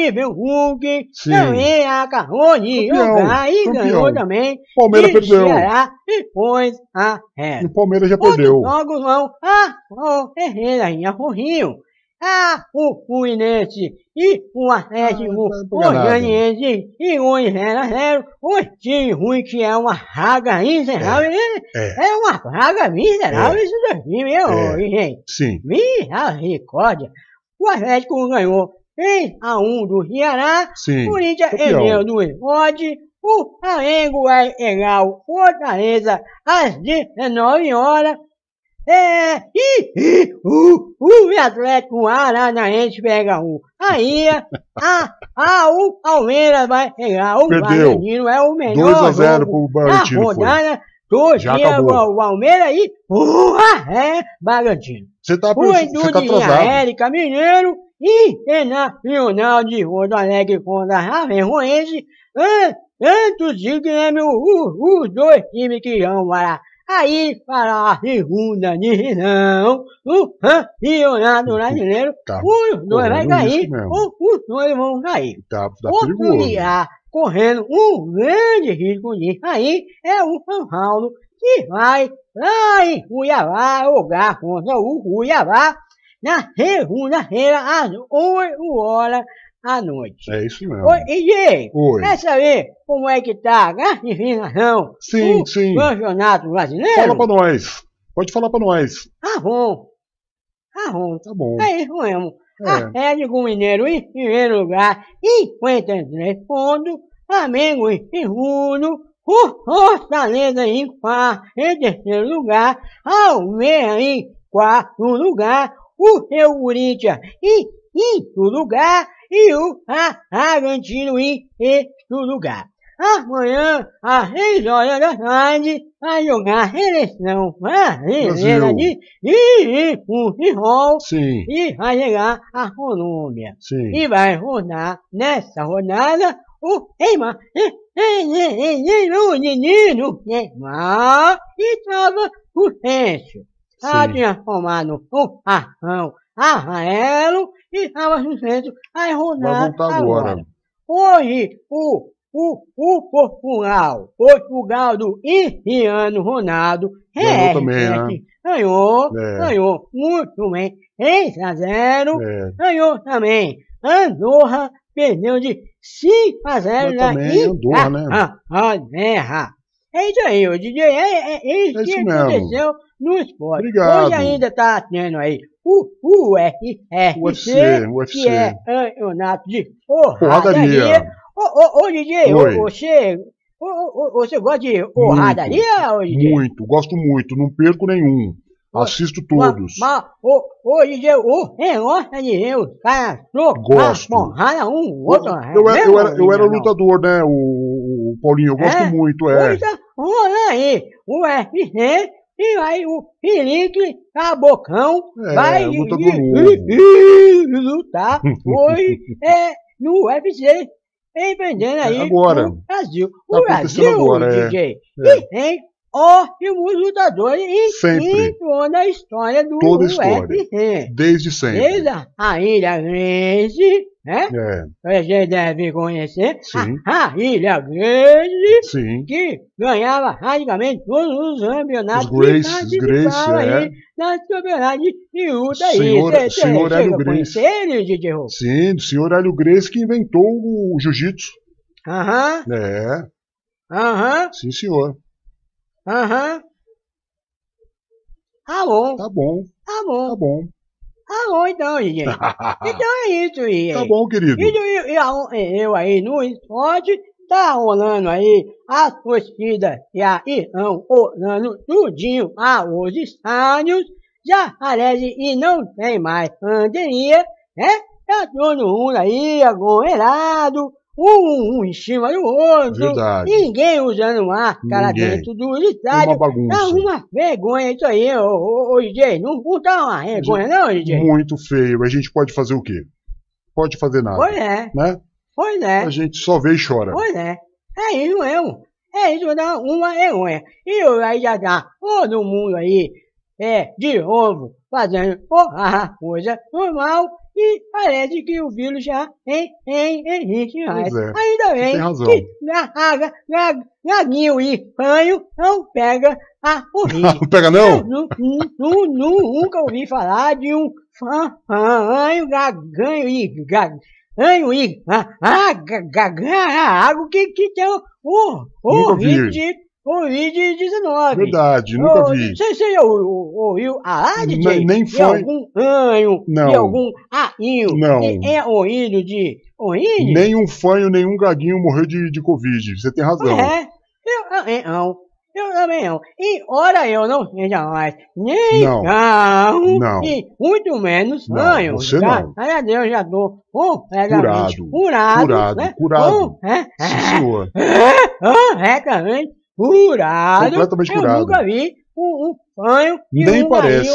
I, meu Hulk, Sim. também acabou de Campeão, jogar e campeão. ganhou também. Palmeiras e perdeu. Ceará depois a reta. E o Palmeiras já Outros perdeu. jogos vão a o Ferreira em Forrinho, a o Fluminense e o Atlético Ah, nada. Goianiense e o 0 a 0 o time ruim que é uma raga miserável, né? É. é uma praga miserável isso daqui, meu, É. gente. Sim. Misericórdia. O Atlético ganhou 3 a 1 do Ceará, Sim. o Corinthians perdeu do Esporte, o Flamengo vai pegar o Fortaleza às 19 horas. É, e, e o, o Atlético Aranaense pega o Bahia, a, a, o Palmeiras vai pegar o Perdeu. Bragantino, é o melhor 2 a 0 jogo pro da Bragantino foi. rodada, Todinha, acabou. o Palmeiras aí, porra, é, Bragantino. Você tá, Indústria tá de atrasado. Érica Mineiro e Internacional de Rodo Alegre contra. An- Tanto de Grêmio, o- os dois times que vão para aí para a segunda divisão. O Campeonato Brasileiro, Tá, os dois vai cair, ou os dois vão cair. tá, tá perigoso. Correndo um grande risco de cair é o São Paulo, que vai lá em Cuiabá jogar contra o Cuiabá na segunda-feira às 8 horas da noite. É isso mesmo. Oi, EJ, Oi. quer saber como é que tá a classificação Sim, do sim. campeonato brasileiro? Fala pra nós. Pode falar pra nós. Tá bom. Tá bom. Tá bom. É isso mesmo. É. Atlético Mineiro em primeiro lugar, 53 pontos. Flamengo em segundo. O Fortaleza em quarto, em terceiro lugar. Almeida em quarto lugar. O seu Corinthians em quinto lugar. E o Bragantino em sexto lugar. Amanhã, às 6 horas da tarde, vai jogar a seleção brasileira Brasil. de, de futebol Sim, e vai chegar a Colômbia. sim. E vai rodar nessa rodada o Neymar. O menino Neymar estava suspenso. Sim. tinha tomado um cartão amarelo e estava suspenso. Vai rodar Vai voltar agora. Hoje, o, o, o Portugal, Portugal do Cristiano Ronaldo, Ganhou também, né? ganhou, É. ganhou muito bem, 3 a 0, É. ganhou também Andorra, perdeu de 5 a 0 Mas também Andorra, né? Inglaterra. É isso aí, o DJ, é, é, é isso É que isso mesmo. aconteceu no esporte. Obrigado. Hoje ainda tá tendo aí o UFC, UFC, UFC. que é campeonato de Porradaria. porradaria. Ô, ô, ô, DJ, Oi. você, ô, ô, ô, você gosta de porradaria, ô, DJ? Muito, gosto muito. Não perco nenhum. Assisto todos. Mas, ô, ô, DJ, ô, você gosta de ver os caras Gosto. porrada um outro? Eu, era, eu, era, eu era lutador, né? O, o Paulinho, eu gosto É? muito, é. Hoje tá rolando aí o UFC e aí o Felipe Cabocão É, vai lutar hoje é, no UFC empreendendo aí Agora. no Brasil. Tá O Brasil, agora, é. DJ, É. que tem ótimos lutadores em Sempre. toda a história do Toda a história. UFC. Desde sempre. Desde a- Ilha Grande, né? É, Você deve conhecer Sim. a, a Ilha Grande, sim. que ganhava praticamente todos os campeonatos Os Grace, os Grace, é. aí nas campeonatos de luta aí. Senhor- senhor Hélio Grace. ele, DJ Rô? Sim, do senhor Hélio Grace que inventou o jiu-jitsu. Aham, É, aham, sim, senhor. aham. Tá bom, Tá bom, tá bom, tá bom. Tá bom então, DJ. Então é isso aí. Tá bom, querido. E, do- e eu aí no esporte, tá rolando aí a torcida e a irão rolando tudinho aos estádios, já parece e não tem mais pandemia, né? Tá todo mundo aí aglomerado, um, um em cima do outro, Verdade. ninguém usando máscara Ninguém. dentro do estádio. Uma bagunça. Tá uma vergonha isso aí, ô, ô, ô DJ, não, não tá uma vergonha não, DJ? Muito feio. A gente pode fazer o quê? Pode fazer nada. Pois é, Né? pois é. A gente só vê e chora. Pois é, é isso mesmo. É isso, dá uma vergonha. E eu aí já tá todo mundo aí, é, de novo, fazendo porra, coisa normal. E parece que o vírus já em, em, existe mais. É, Ainda bem tem razão. que ga- ga- gaguinho e panho não pega a Covid. Não pega não? Nu- nu- nu- nu- Nunca ouvi falar de um fanho, gaganho e gaganho e ah, ah, algo que, que tem o, o, o Nunca vi. Covid, Covid-19. Verdade, nunca vi. Você, você já ou- ou- ouviu falar, DJ? Nem- foi. algum anho, Não. algum ainho, Não. que é oído de oído? Nenhum fanho, nenhum gaguinho morreu de, de Covid. Você tem razão. É, eu também não. Eu também não. E ora eu não seja mais nem Não. carro Não. e muito menos Não, sonho. você Já- não. Graças a Deus já tô completamente Curado. curado. Curado, né? curado. Com- é, Sim, senhor. corretamente Curado. Completamente eu curado. nunca vi um, um fanho e Nem um parece.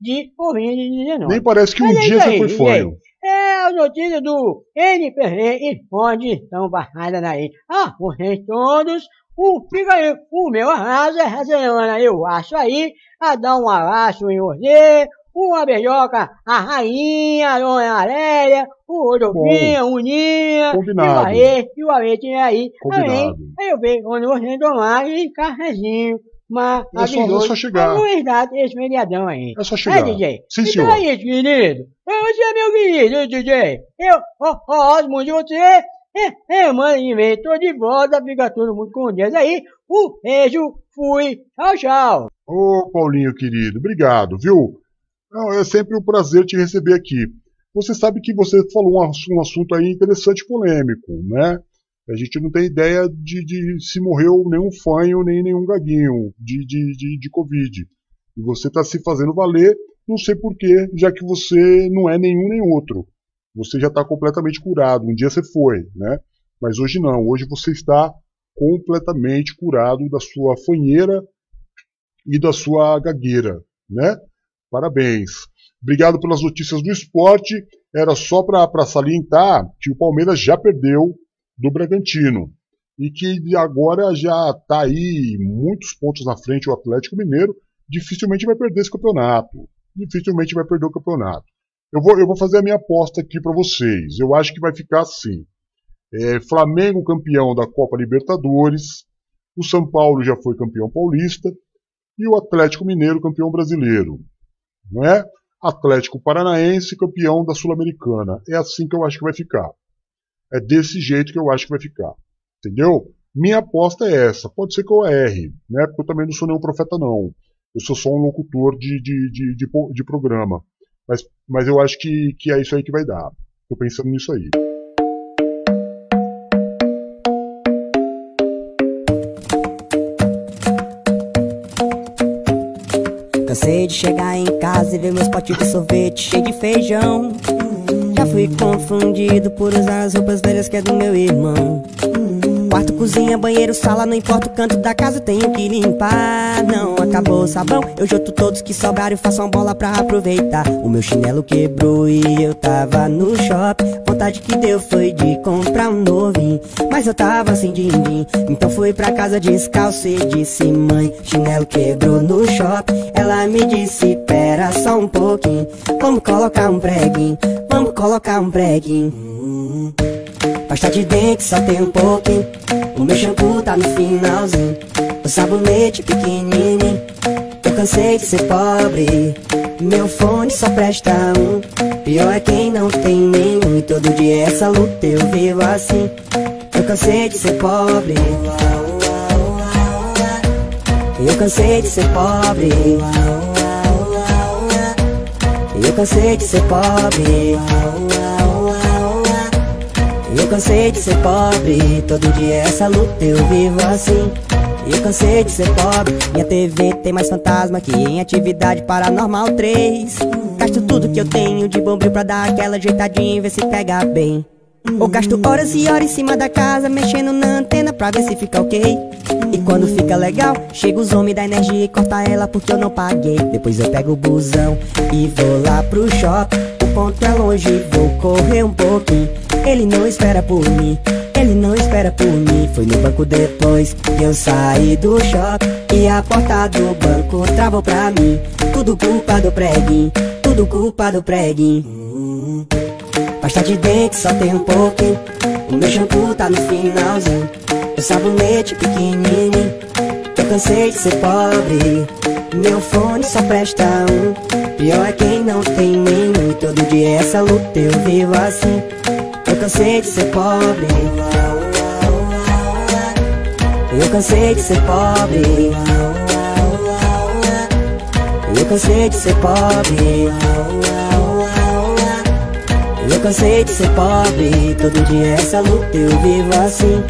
De Covid-19. Nem parece que um é dia aí, foi fanho. É a notícia do NPC e onde estão barradas aí. Ah, vocês todos, o, fica aí, o meu arraso essa semana eu acho aí, a dar um abraço em você, uma beijoca, a rainha, a dona o Rodolfinho, o Ninha, Combinado. e o Aê, e o Aê tinha aí, Combinado. também, aí eu vejo quando você tomar e cafezinho, mas É só- é só chegar. Algumas datas, esse feriadão aí. É só chegar. É, DJ. Sim, então senhor. é isso, querido. Você é meu querido, DJ. Eu, ó, ó, Osmo de você. É, é, mano, tô de volta, fica todo mundo com Deus aí. Um beijo, fui, tchau, tchau. Ô, Paulinho querido, obrigado, viu? Não, é sempre um prazer te receber aqui. Você sabe que você falou um, ass- assunto aí interessante e polêmico, né? A gente não tem ideia de, de se morreu nenhum fanho, nem nenhum gaguinho de, de, de, de Covid. E você está se fazendo valer, não sei porquê, já que você não é nenhum nem outro. Você já está completamente curado. Um dia você foi, né? Mas hoje não. Hoje você está completamente curado da sua fanheira e da sua gagueira, né? Parabéns. Obrigado pelas notícias do esporte. Era só para salientar que o Palmeiras já perdeu do Bragantino e que agora já está aí muitos pontos na frente o Atlético Mineiro. Dificilmente vai perder esse campeonato. Dificilmente vai perder o campeonato. Eu vou, eu vou fazer a minha aposta aqui para vocês. Eu acho que vai ficar assim. É, Flamengo campeão da Copa Libertadores. O São Paulo já foi campeão paulista e o Atlético Mineiro campeão brasileiro, não é? Atlético Paranaense campeão da Sul-Americana. É assim que eu acho que vai ficar. É desse jeito que eu acho que vai ficar. Entendeu? Minha aposta é essa. Pode ser que eu erre, né? Porque eu também não sou nenhum profeta, não. Eu sou só um locutor de, de, de, de, de programa. Mas, mas eu acho que, que é isso aí que vai dar. Tô pensando nisso aí. Cansei de chegar em casa e ver meus potes de sorvete cheio de feijão. Já fui confundido por usar as roupas velhas que é do meu irmão. Cozinha, banheiro, sala, não importa o canto da casa, tenho que limpar. Não acabou o sabão, eu junto todos que sobraram e faço uma bola pra aproveitar. O meu chinelo quebrou e eu tava no shopping. Vontade que deu foi de comprar um novinho, mas eu tava sem din-din. Então fui pra casa descalço e disse: Mãe, chinelo quebrou no shopping. Ela me disse: Pera só um pouquinho, vamos colocar um preguinho, vamos colocar um preguinho. Pasta de dente só tem um pouquinho. O meu shampoo tá no finalzinho. O sabonete pequenininho. Eu cansei de ser pobre. Meu fone só presta um. Pior é quem não tem nenhum. E todo dia essa luta eu vivo assim. Eu cansei de ser pobre. Eu cansei de ser pobre. Eu cansei de ser pobre. Eu cansei de ser pobre, todo dia essa luta eu vivo assim. Eu cansei de ser pobre, minha TV tem mais fantasma que em atividade paranormal 3. Gasto tudo que eu tenho de bombril pra dar aquela ajeitadinha e ver se pega bem. Ou gasto horas e horas em cima da casa, mexendo na antena pra ver se fica ok. E quando fica legal, chega os homens da energia e corta ela porque eu não paguei. Depois eu pego o busão e vou lá pro shopping. Ponto é longe, vou correr um pouquinho. Ele não espera por mim, ele não espera por mim. Foi no banco depois que eu saí do shopping. E a porta do banco travou pra mim. Tudo culpa do preguinho, tudo culpa do preguinho. Pasta de dente só tem um pouquinho. O meu shampoo tá no finalzinho. O sabonete pequenininho. Cansei de ser pobre. Meu fone só presta um. Pior é quem não tem nenhum. Todo dia essa luta eu vivo assim. Eu cansei de ser pobre. Eu cansei de ser pobre. Eu cansei de ser pobre. Eu cansei de ser pobre, todo dia essa luta eu vivo assim.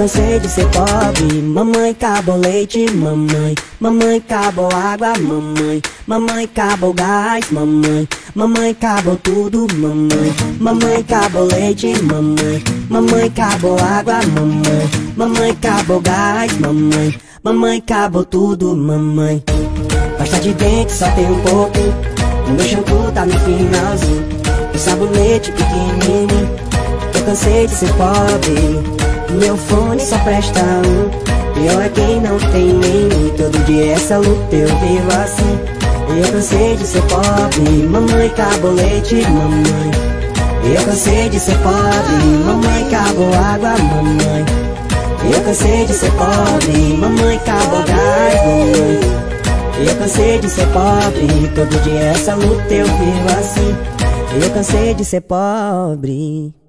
Cansei de ser pobre, mamãe acabou leite, mamãe, mamãe acabou água, mamãe, mamãe acabou gás, mamãe, Mamãe acabou tudo, mamãe. Mamãe acabou leite, mamãe. Mamãe acabou água, mamãe. Mamãe acabou gás, mamãe. Mamãe acabou tudo, mamãe. Pasta de dente só tem um pouco. O meu shampoo tá no finalzinho. O sabonete pequenininho. Eu cansei de ser pobre. Meu fone só presta um. Pior é quem não tem nenhum. Todo dia essa luta eu vivo assim. Eu cansei de ser pobre, mamãe acabou leite, mamãe. Eu cansei de ser pobre, mamãe acabou água, mamãe. Eu cansei de ser pobre, mamãe acabou gás, mamãe. Eu cansei de ser pobre, todo dia essa luta eu vivo assim. Eu cansei de ser pobre.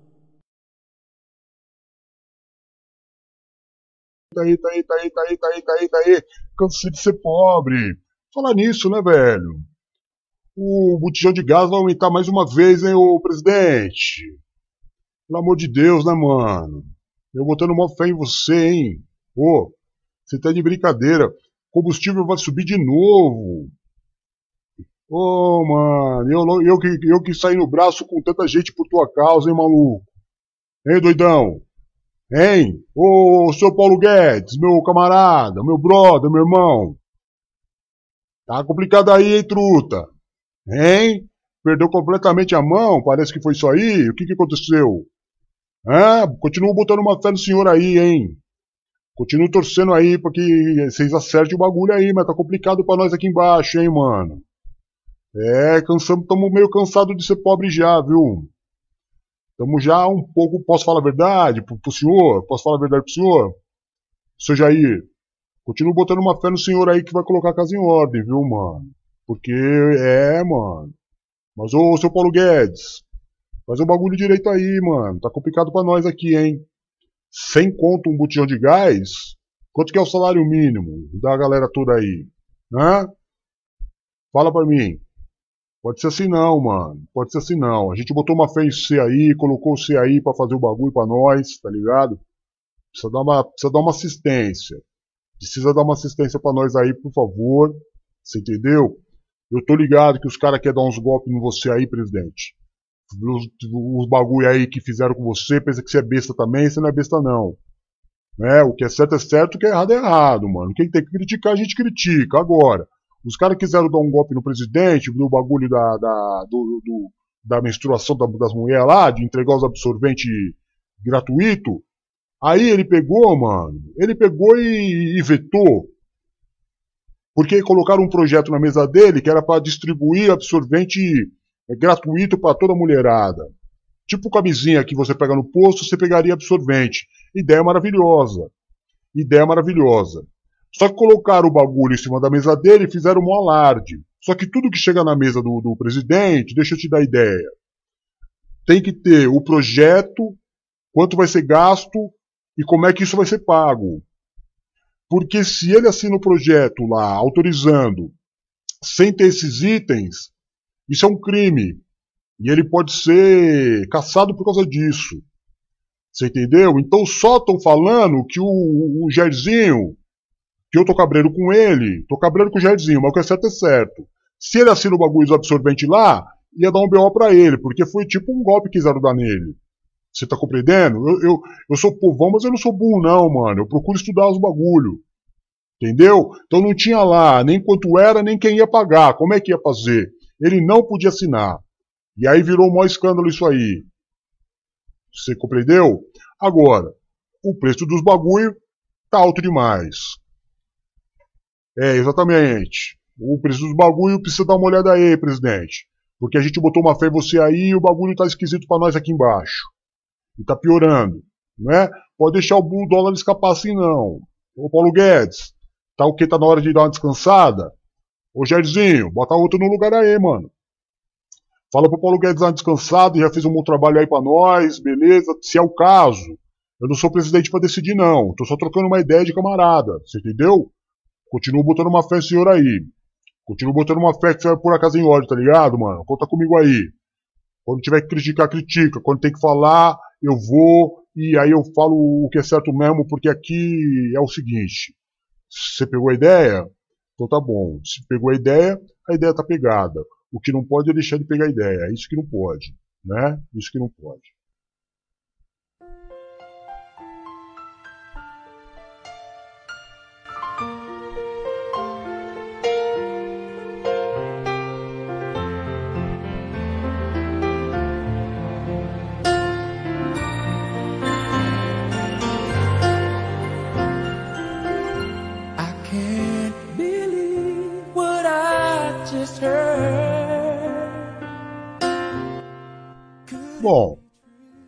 Tá aí, tá aí, tá aí, tá aí, tá aí, tá aí, tá aí. Cansei de ser pobre. Falar nisso, né, velho? O botijão de gás vai aumentar mais uma vez, hein, ô presidente? Pelo amor de Deus, né, mano? Eu botando uma fé em você, hein? Ô, você tá de brincadeira. Combustível vai subir de novo. Ô, mano, eu, eu, que, eu que saí no braço com tanta gente por tua causa, hein, maluco? Hein, doidão? Hein? Ô, seu Paulo Guedes, meu camarada, meu brother, meu irmão. Tá complicado aí, hein, truta? Hein? Perdeu completamente a mão? Parece que foi isso aí? O que, que aconteceu? Ah, continuo botando uma fé no senhor aí, hein? Continuo torcendo aí pra que vocês acertem o bagulho aí, mas tá complicado pra nós aqui embaixo, hein, mano? É, cansamos, tamo meio cansado de ser pobre já, viu? Tamo já um pouco, posso falar a verdade pro, pro senhor? Posso falar a verdade pro senhor? Seu Jair, Continuo botando uma fé no senhor aí que vai colocar a casa em ordem, viu, mano? Porque é, mano. Mas ô, seu Paulo Guedes, faz o bagulho direito aí, mano. Tá complicado pra nós aqui, hein? Sem conto um botijão de gás? Quanto que é o salário mínimo da galera toda aí? Hã? Fala pra mim. Pode ser assim não, mano. Pode ser assim não. A gente botou uma fé em C aí, colocou o C aí pra fazer o bagulho pra nós, tá ligado? Precisa dar uma, precisa dar uma assistência. Precisa dar uma assistência para nós aí, por favor. Você entendeu? Eu tô ligado que os caras querem dar uns golpes em você aí, presidente. Os, os bagulho aí que fizeram com você, pensa que você é besta também, você não é besta não. Né? O que é certo é certo, o que é errado é errado, mano. Quem tem que criticar, a gente critica. Agora, os caras quiseram dar um golpe no presidente, no bagulho da, da, do, do, da menstruação das mulheres lá, de entregar os absorventes gratuito, Aí ele pegou, mano, ele pegou e, e vetou. Porque colocaram um projeto na mesa dele que era para distribuir absorvente gratuito para toda mulherada. Tipo camisinha que você pega no posto, você pegaria absorvente. Ideia maravilhosa. Ideia maravilhosa. Só que colocaram o bagulho em cima da mesa dele e fizeram um alarde. Só que tudo que chega na mesa do, do presidente, deixa eu te dar ideia. Tem que ter o projeto, quanto vai ser gasto e como é que isso vai ser pago. Porque se ele assina o projeto lá, autorizando, sem ter esses itens, isso é um crime. E ele pode ser caçado por causa disso. Você entendeu? Então só estão falando que o, o Jairzinho, que eu tô cabreiro com ele, tô cabreiro com o Jairzinho, mas o que é certo é certo. Se ele assina o bagulho do absorvente lá, ia dar um BO pra ele, porque foi tipo um golpe que quiseram dar nele. Você tá compreendendo? Eu, eu, eu sou povão, mas eu não sou burro, não, mano. Eu procuro estudar os bagulho. Entendeu? Então não tinha lá nem quanto era, nem quem ia pagar. Como é que ia fazer? Ele não podia assinar. E aí virou um maior escândalo isso aí. Você compreendeu? Agora, o preço dos bagulho tá alto demais. É, exatamente. O preço dos bagulho precisa dar uma olhada aí, presidente. Porque a gente botou uma fé em você aí e o bagulho tá esquisito para nós aqui embaixo e está piorando, né? Pode deixar o dólar escapar assim não. Ô Paulo Guedes, tá o que? Tá na hora de dar uma descansada? Ô Jairzinho, bota outro no lugar aí, mano. Fala pro Paulo Guedes dar uma descansada, já fez um bom trabalho aí para nós, beleza? Se é o caso. Eu não sou presidente para decidir não, tô só trocando uma ideia de camarada, você entendeu? Continuo botando uma fé senhor aí. Continuo botando uma fé que você vai pôr a casa em ordem, tá ligado, mano? Conta comigo aí. Quando tiver que criticar, critica. Quando tem que falar, eu vou e aí eu falo o que é certo mesmo, porque aqui é o seguinte: você pegou a ideia? Então tá bom. Se pegou a ideia, a ideia tá pegada. O que não pode é deixar de pegar ideia. É isso que não pode. Né? Isso que não pode. Bom,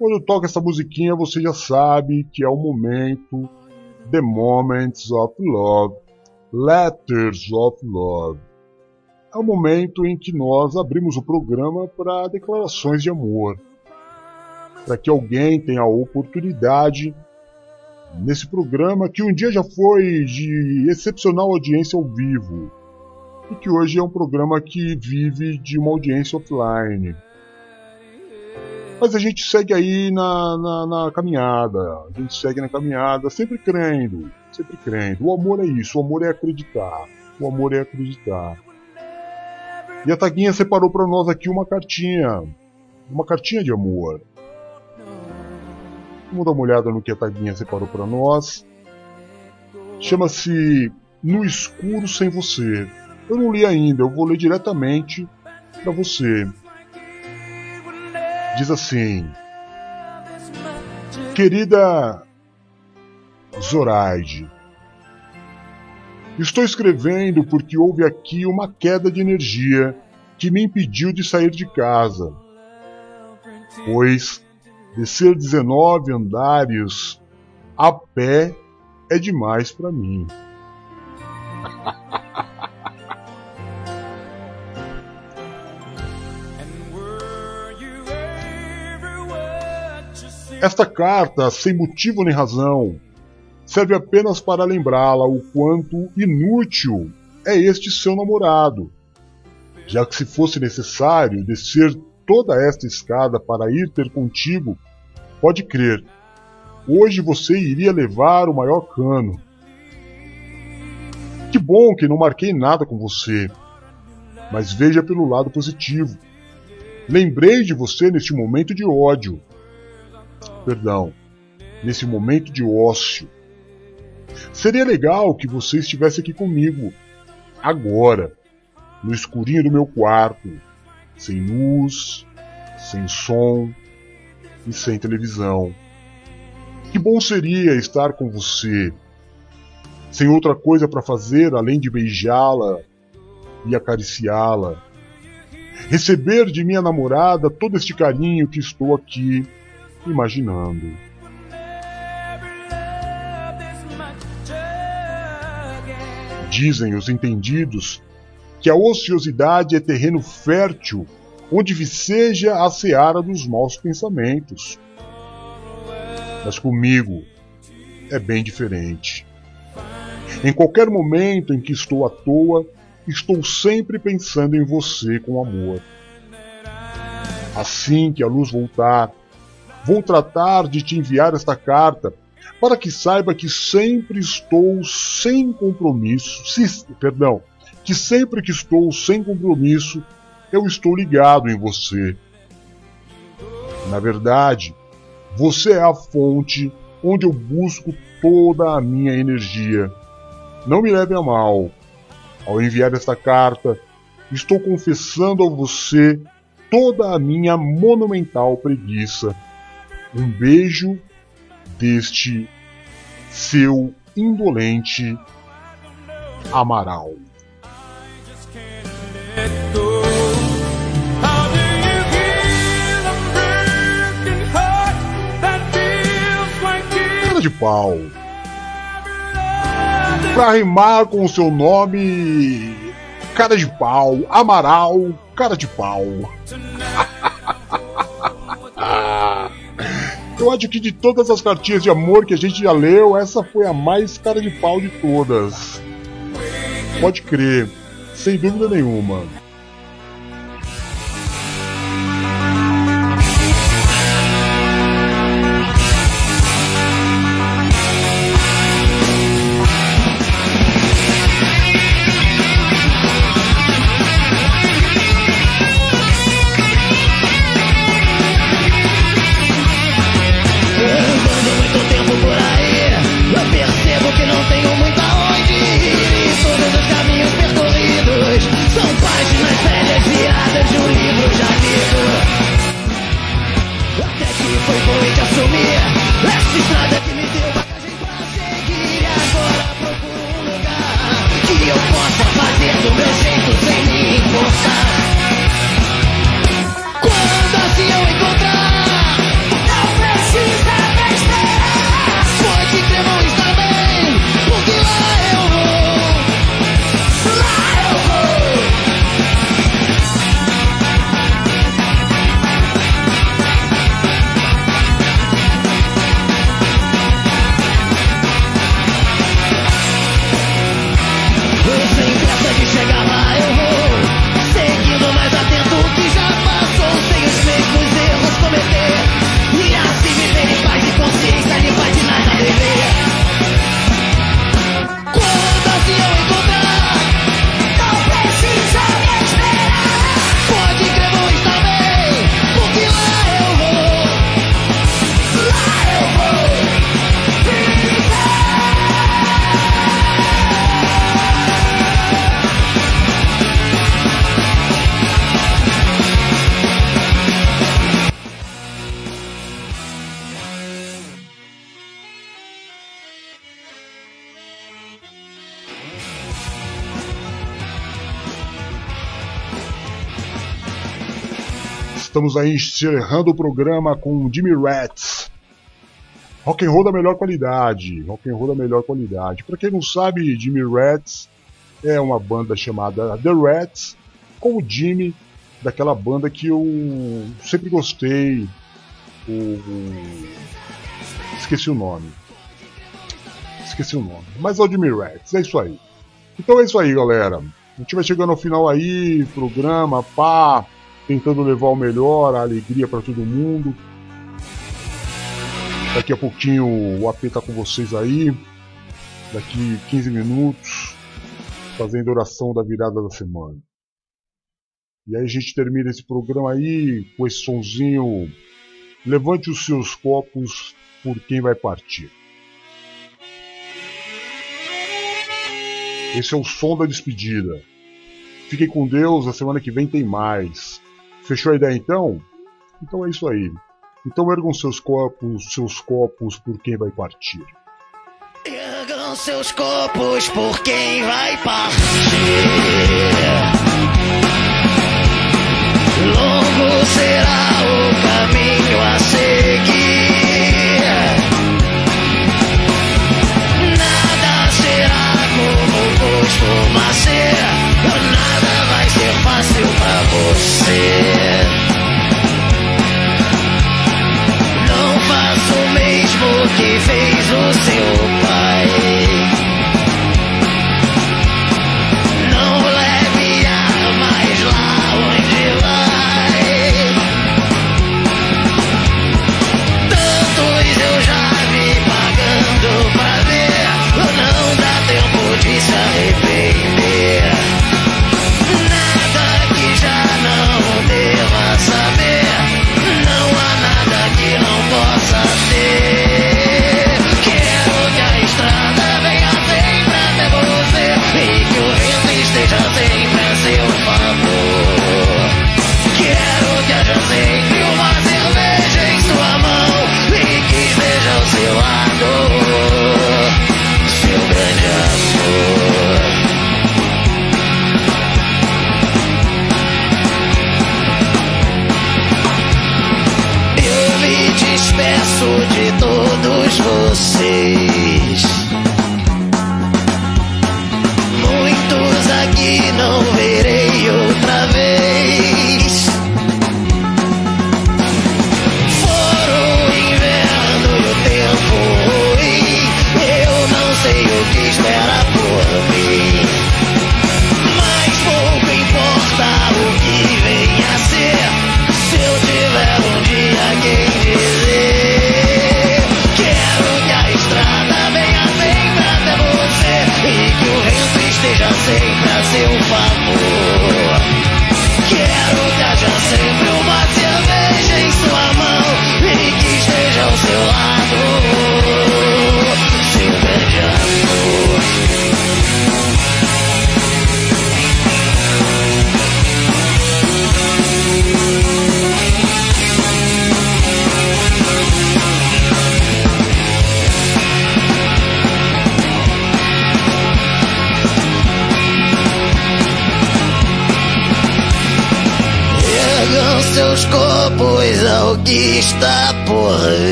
quando toca essa musiquinha você já sabe que é o momento The Moments of Love, Letters of Love. É o momento em que nós abrimos o programa para declarações de amor, para que alguém tenha a oportunidade nesse programa que um dia já foi de excepcional audiência ao vivo e que hoje é um programa que vive de uma audiência offline. Mas a gente segue aí na, na, na, caminhada, a gente segue na caminhada, sempre crendo, sempre crendo. O amor é isso, o amor é acreditar, o amor é acreditar. E a Taguinha separou para nós aqui uma cartinha, uma cartinha de amor. Vamos dar uma olhada no que a Taguinha separou para nós. Chama-se No Escuro Sem Você. Eu não li ainda, eu vou ler diretamente para você. Diz assim: Querida Zoraide, estou escrevendo porque houve aqui uma queda de energia que me impediu de sair de casa. Pois descer 19 andares a pé é demais para mim. Esta carta, sem motivo nem razão, serve apenas para lembrá-la o quanto inútil é este seu namorado, já que se fosse necessário descer toda esta escada para ir ter contigo, pode crer, hoje você iria levar o maior cano. Que bom que não marquei nada com você, mas veja pelo lado positivo. Lembrei de você neste momento de ódio perdão, nesse momento de ócio. Seria legal que você estivesse aqui comigo, agora, no escurinho do meu quarto, sem luz, sem som e sem televisão. Que bom seria estar com você, sem outra coisa para fazer além de beijá-la e acariciá-la. Receber de minha namorada todo este carinho que estou aqui imaginando. Dizem os entendidos que a ociosidade é terreno fértil onde viceja a seara dos maus pensamentos. Mas comigo é bem diferente. Em qualquer momento em que estou à toa, estou sempre pensando em você com amor. Assim que a luz voltar, Vou tratar de te enviar esta carta para que saiba que sempre estou sem compromisso. Se, perdão, que sempre que estou sem compromisso, eu estou ligado em você. Na verdade, você é a fonte onde eu busco toda a minha energia. Não me leve a mal. Ao enviar esta carta, estou confessando a você toda a minha monumental preguiça. Um beijo deste seu indolente Amaral. Cara de pau. Pra rimar com o seu nome, cara de pau, Amaral, cara de pau. Eu acho que de todas as cartinhas de amor que a gente já leu, essa foi a mais cara de pau de todas. Pode crer, sem dúvida nenhuma. Estamos aí encerrando o programa com Jimmy Rats. Rock and roll da melhor qualidade. Rock and roll da melhor qualidade. Para quem não sabe, Jimmy Rats é uma banda chamada The Rats, com o Jimmy, daquela banda que eu sempre gostei. O, Esqueci o nome. Esqueci o nome. Mas é o Jimmy Rats, é isso aí. Então é isso aí, galera. A gente vai chegando ao final aí, programa, pá, tentando levar o melhor, a alegria para todo mundo. Daqui a pouquinho o AP tá com vocês aí. Daqui 15 minutos, fazendo oração da virada da semana. E aí a gente termina esse programa aí com esse sonzinho. Levante os seus copos por quem vai partir. Esse é o som da despedida. Fiquem com Deus, a semana que vem tem mais. Fechou a ideia então? Então é isso aí. Então ergam seus copos, seus copos por quem vai partir. Ergam seus copos por quem vai partir. Longo será o caminho a seguir. Nada será como costuma ser. Nada vai ser fácil pra você.